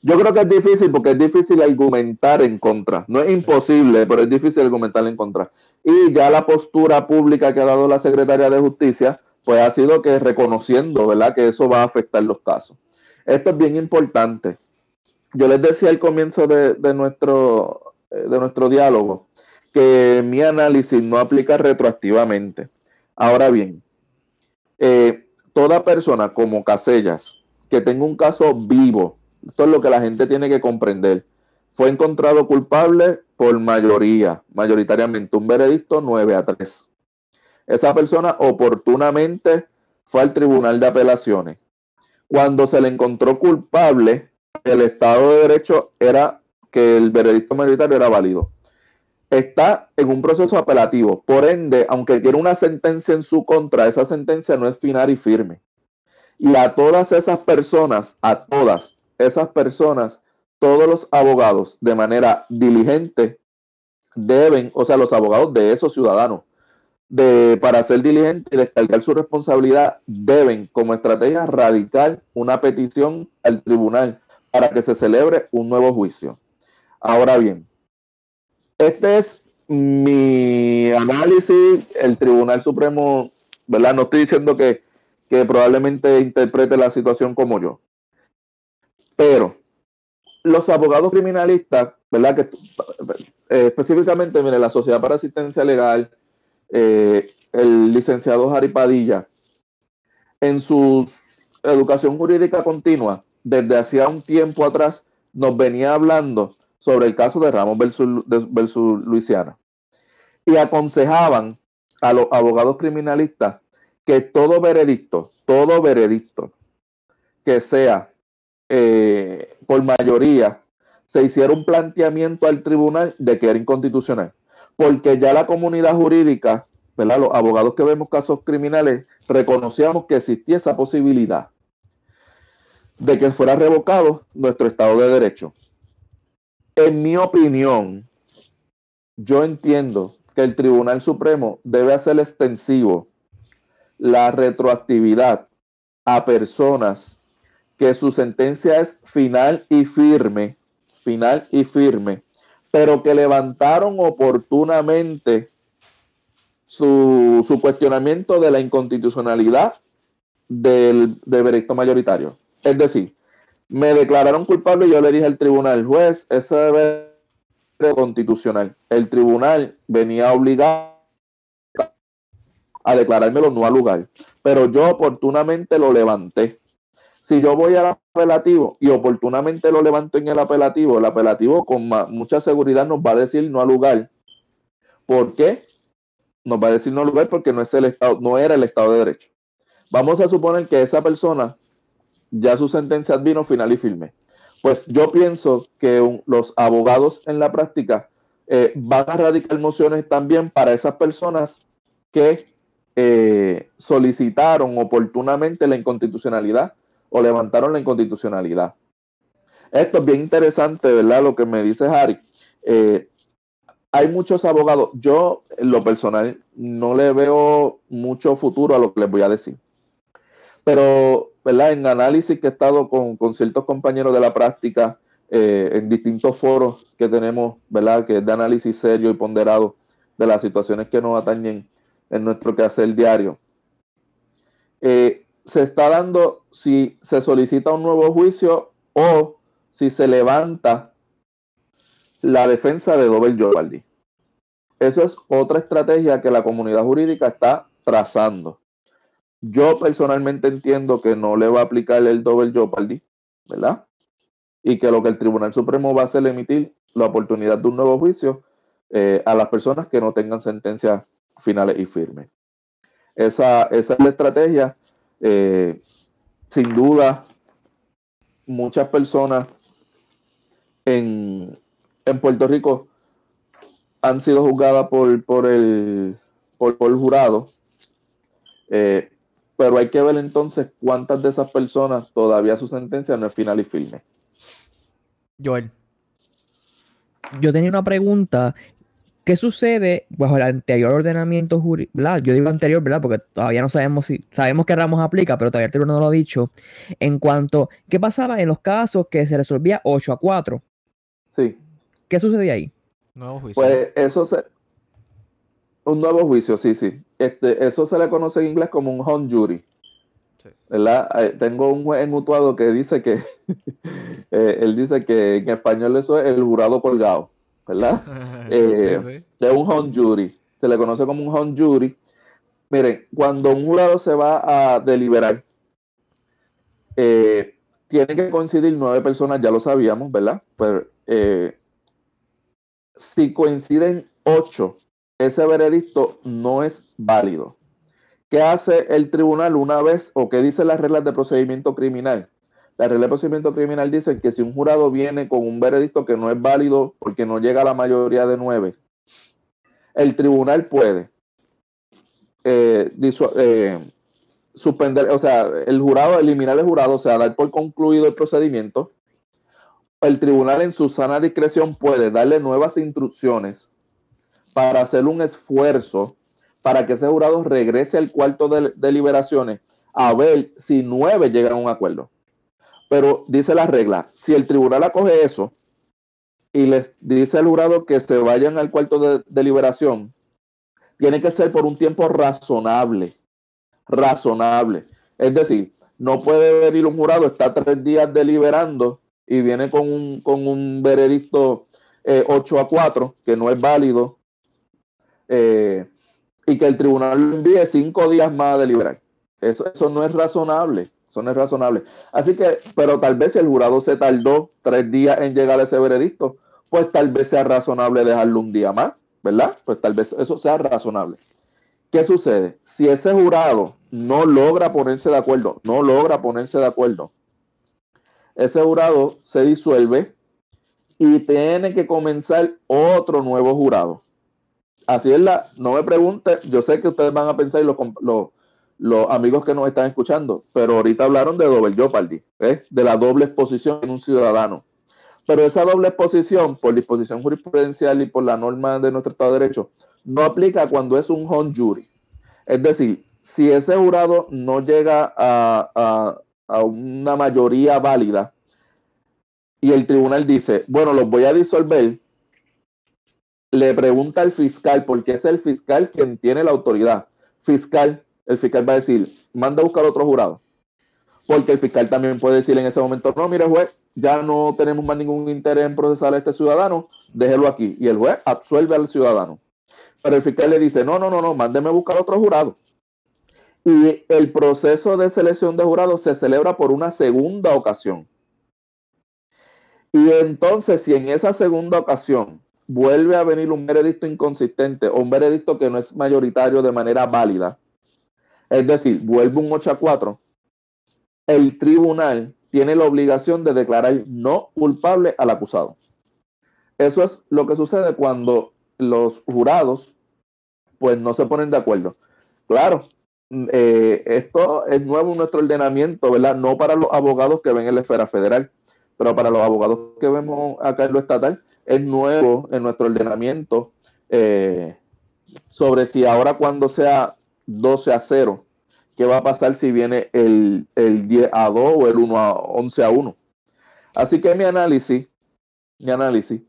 [SPEAKER 6] yo creo que es difícil porque es difícil argumentar en contra. No es imposible, pero es difícil argumentar en contra. Y ya la postura pública que ha dado la Secretaría de Justicia, pues ha sido que reconociendo, ¿verdad?, que eso va a afectar los casos. Esto es bien importante. Yo les decía al comienzo de, nuestro, eh, de nuestro diálogo que mi análisis no aplica retroactivamente. Ahora bien, eh, toda persona como Casellas que tenga un caso vivo, esto es lo que la gente tiene que comprender. fue encontrado culpable por mayoría, mayoritariamente, un veredicto 9 a 3. Esa persona oportunamente fue al Tribunal de Apelaciones. Cuando se le encontró culpable, el Estado de Derecho era que el veredicto mayoritario era válido. Está en un proceso apelativo. Por ende, aunque tiene una sentencia en su contra, esa sentencia no es final y firme. Y a todas esas personas, a todas esas personas, todos los abogados de manera diligente deben, o sea, los abogados de esos ciudadanos, de, para ser diligentes y descargar su responsabilidad, deben, como estrategia, radical una petición al tribunal para que se celebre un nuevo juicio. Ahora bien, este es mi análisis. El Tribunal Supremo, ¿verdad? No estoy diciendo que, que probablemente interprete la situación como yo. Pero los abogados criminalistas, ¿verdad? Que eh, específicamente, mire, la Sociedad para Asistencia Legal, eh, el licenciado Jari Padilla, en su educación jurídica continua, desde hacía un tiempo atrás, nos venía hablando sobre el caso de Ramos versus, versus Luisiana. Y aconsejaban a los abogados criminalistas que todo veredicto, todo veredicto que sea eh, por mayoría se hiciera un planteamiento al tribunal de que era inconstitucional, porque ya la comunidad jurídica, ¿verdad? los abogados que vemos casos criminales, reconocíamos que existía esa posibilidad de que fuera revocado nuestro Estado de Derecho. En mi opinión, yo entiendo que el Tribunal Supremo debe hacer extensivo la retroactividad a personas que su sentencia es final y firme, final y firme, pero que levantaron oportunamente su, cuestionamiento de la inconstitucionalidad del, del veredicto mayoritario. Es decir, me declararon culpable y yo le dije al tribunal, juez, ese debe ser constitucional. El tribunal venía obligado a declarármelo no al lugar, pero yo oportunamente lo levanté. Si yo voy al apelativo y oportunamente lo levanto en el apelativo, el apelativo con mucha seguridad nos va a decir no al lugar. ¿Por qué? Nos va a decir no al lugar porque no es el estado, no era el Estado de Derecho. Vamos a suponer que esa persona ya su sentencia vino final y firme. Pues yo pienso que los abogados en la práctica eh, van a radicar mociones también para esas personas que eh, solicitaron oportunamente la inconstitucionalidad o levantaron la inconstitucionalidad. Esto es bien interesante, ¿verdad? Lo que me dice Harry. Eh, hay muchos abogados. Yo, en lo personal, no le veo mucho futuro a lo que les voy a decir. Pero, ¿verdad? En análisis que he estado con, ciertos compañeros de la práctica, eh, en distintos foros que tenemos, ¿verdad? Que es de análisis serio y ponderado de las situaciones que nos atañen en nuestro quehacer diario. Eh, se está dando si se solicita un nuevo juicio o si se levanta la defensa de Dobel Jovaldi. Eso es otra estrategia que la comunidad jurídica está trazando. Yo personalmente entiendo que no le va a aplicar el Dobel Jovaldi, ¿verdad? Y que lo que el Tribunal Supremo va a hacer es emitir la oportunidad de un nuevo juicio eh, a las personas que no tengan sentencias finales y firmes. Esa, esa es la estrategia eh, sin duda, muchas personas en, Puerto Rico han sido juzgadas por, por, el, por, el jurado, eh, pero hay que ver entonces cuántas de esas personas todavía su sentencia no es final y firme.
[SPEAKER 4] Joel. Yo tenía una pregunta ¿Qué sucede bajo el anterior ordenamiento jurídico? Yo digo anterior, ¿verdad? Porque todavía no sabemos si sabemos que Ramos aplica, pero todavía el tribunal no lo ha dicho. En cuanto, ¿qué pasaba en los casos que se resolvía 8 a 4?
[SPEAKER 6] Sí.
[SPEAKER 4] ¿Qué sucede ahí?
[SPEAKER 6] Nuevo juicio. Pues eso se. Un nuevo juicio, sí, sí. Este, eso se le conoce en inglés como un home jury. Sí. ¿verdad? Tengo un juez mutuado que dice que eh, él dice que en español eso es el jurado colgado. ¿Verdad? Eh, es un home jury, se le conoce como un home jury. Miren, cuando un jurado se va a deliberar, eh, tiene que coincidir nueve personas, ya lo sabíamos, ¿verdad? Pero, eh, si coinciden ocho, ese veredicto no es válido. ¿Qué hace el tribunal una vez o qué dicen las reglas de procedimiento criminal? La regla de procedimiento criminal dice que si un jurado viene con un veredicto que no es válido porque no llega a la mayoría de nueve, el tribunal puede eh, eh, suspender, o sea, el jurado, eliminar el jurado, o sea, dar por concluido el procedimiento. El tribunal en su sana discreción puede darle nuevas instrucciones para hacer un esfuerzo para que ese jurado regrese al cuarto de deliberaciones a ver si nueve llegan a un acuerdo. Pero dice la regla, si el tribunal acoge eso y les dice al jurado que se vayan al cuarto de deliberación, tiene que ser por un tiempo razonable. Razonable. Es decir, no puede venir un jurado, está tres días deliberando y viene con un, con un veredicto 8 eh, a 4, que no es válido, eh, y que el tribunal envíe cinco días más a deliberar. Eso, eso no es razonable. Eso no es razonable. Así que, pero tal vez si el jurado se tardó tres días en llegar a ese veredicto, pues tal vez sea razonable dejarlo un día más, ¿verdad? Pues tal vez eso sea razonable. ¿Qué sucede? Si ese jurado no logra ponerse de acuerdo, no logra ponerse de acuerdo, ese jurado se disuelve y tiene que comenzar otro nuevo jurado. Así es la, no me pregunte, yo sé que ustedes van a pensar y lo, lo los amigos que nos están escuchando, pero ahorita hablaron de doble jeopardy, de la doble exposición en un ciudadano. Pero esa doble exposición, por disposición jurisprudencial y por la norma de nuestro Estado de Derecho, no aplica cuando es un home jury. Es decir, si ese jurado no llega a, a una mayoría válida y el tribunal dice, bueno, los voy a disolver, le pregunta al fiscal, porque es el fiscal quien tiene la autoridad. Fiscal, el fiscal va a decir, manda a buscar otro jurado. Porque el fiscal también puede decir en ese momento, no, mire juez, ya no tenemos más ningún interés en procesar a este ciudadano, déjelo aquí. Y el juez absuelve al ciudadano. Pero el fiscal le dice, no, no, no, no, mándeme a buscar otro jurado. Y el proceso de selección de jurados se celebra por una segunda ocasión. Y entonces, si en esa segunda ocasión vuelve a venir un veredicto inconsistente o un veredicto que no es mayoritario de manera válida, es decir, vuelve un 8 a 4, el tribunal tiene la obligación de declarar no culpable al acusado. Eso es lo que sucede cuando los jurados pues no se ponen de acuerdo. Claro, eh, esto es nuevo en nuestro ordenamiento, ¿verdad? No para los abogados que ven en la esfera federal, pero para los abogados que vemos acá en lo estatal, es nuevo en nuestro ordenamiento eh, sobre si ahora cuando sea 12 a 0. ¿Qué va a pasar si viene el, 10 a 2 o el 1 a 11 a 1? Así que mi análisis, mi análisis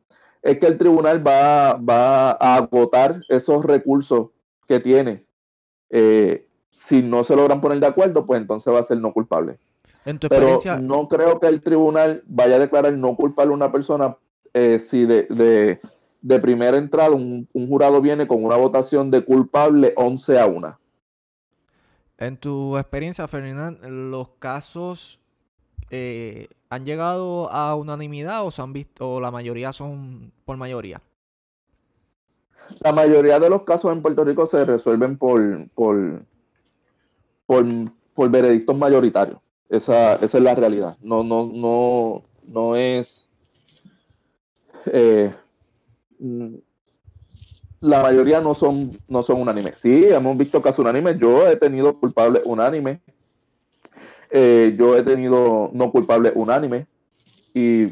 [SPEAKER 6] es que el tribunal va, va a agotar esos recursos que tiene. Eh, si no se logran poner de acuerdo, pues entonces va a ser no culpable. En tu experiencia... Pero no creo que el tribunal vaya a declarar no culpable a una persona eh, si de, de, primera entrada un, un, jurado viene con una votación de culpable 11 a 1.
[SPEAKER 1] En tu experiencia, Ferdinand, ¿los casos eh, han llegado a unanimidad o se han visto, o la mayoría son por mayoría?
[SPEAKER 6] La mayoría de los casos en Puerto Rico se resuelven por, por, por, veredictos mayoritarios. Esa, esa, es la realidad. No, no, no, no es. Eh, la mayoría no son, no son unánimes. Sí, hemos visto casos unánimes. Yo he tenido culpable unánime. Eh, yo he tenido no culpable unánime y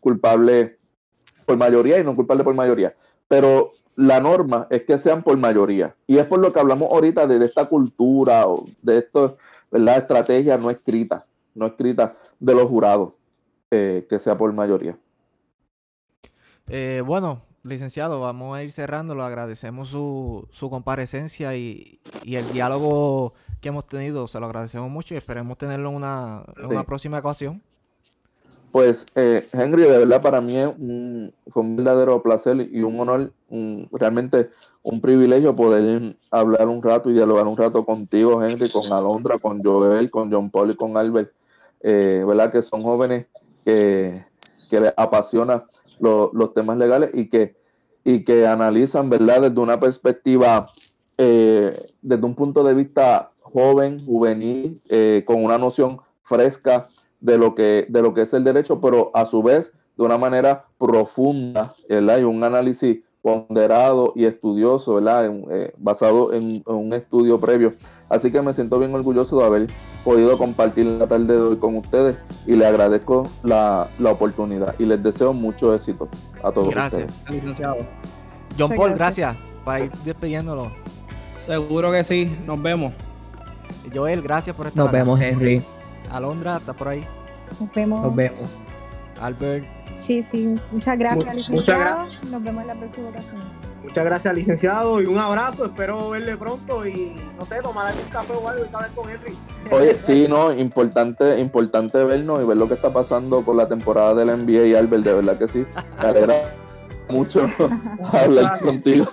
[SPEAKER 6] culpable por mayoría y no culpable por mayoría. Pero la norma es que sean por mayoría. Y es por lo que hablamos ahorita de, esta cultura o de esto, la estrategia no escrita, no escrita de los jurados, eh, que sea por mayoría.
[SPEAKER 1] Eh, bueno, licenciado, vamos a ir cerrando. Le agradecemos su, su comparecencia y, el diálogo que hemos tenido. Se lo agradecemos mucho y esperemos tenerlo en una, una próxima ocasión.
[SPEAKER 6] Pues, eh, Henry, de verdad para mí es un, fue un verdadero placer y un honor, realmente un privilegio poder hablar un rato y dialogar un rato contigo, Henry, con Alondra, con Joel, con John Paul y con Albert. Eh, ¿Verdad? Que son jóvenes que, que les apasiona los temas legales y que y que analizan, ¿verdad? Desde una perspectiva, eh, desde un punto de vista joven, juvenil, eh, con una noción fresca de lo, que, de lo que es el derecho, pero a su vez de una manera profunda, ¿verdad? Y un análisis ponderado y estudioso, ¿verdad? Eh, basado en, un estudio previo. Así que me siento bien orgulloso de haber podido compartir la tarde de hoy con ustedes y le agradezco la, oportunidad y les deseo mucho éxito a todos
[SPEAKER 1] gracias. Licenciado. John Paul, gracias. para ir despidiéndolo.
[SPEAKER 5] Seguro que sí, nos vemos.
[SPEAKER 1] Joel, gracias por estar
[SPEAKER 4] Nos vemos, Henry.
[SPEAKER 1] Alondra, ¿está por ahí?
[SPEAKER 3] Nos vemos.
[SPEAKER 4] Nos vemos.
[SPEAKER 1] Albert,
[SPEAKER 3] Sí, sí. Muchas gracias, licenciado. Muchas gracias. Nos vemos en la próxima ocasión.
[SPEAKER 2] Muchas gracias, licenciado, y un abrazo. Espero verle pronto y, no sé, tomar un café o algo y estar con Henry.
[SPEAKER 6] Oye, sí, no, importante, importante vernos y ver lo que está pasando con la temporada de la NBA y Albert, de verdad que sí. Me alegra mucho hablar contigo.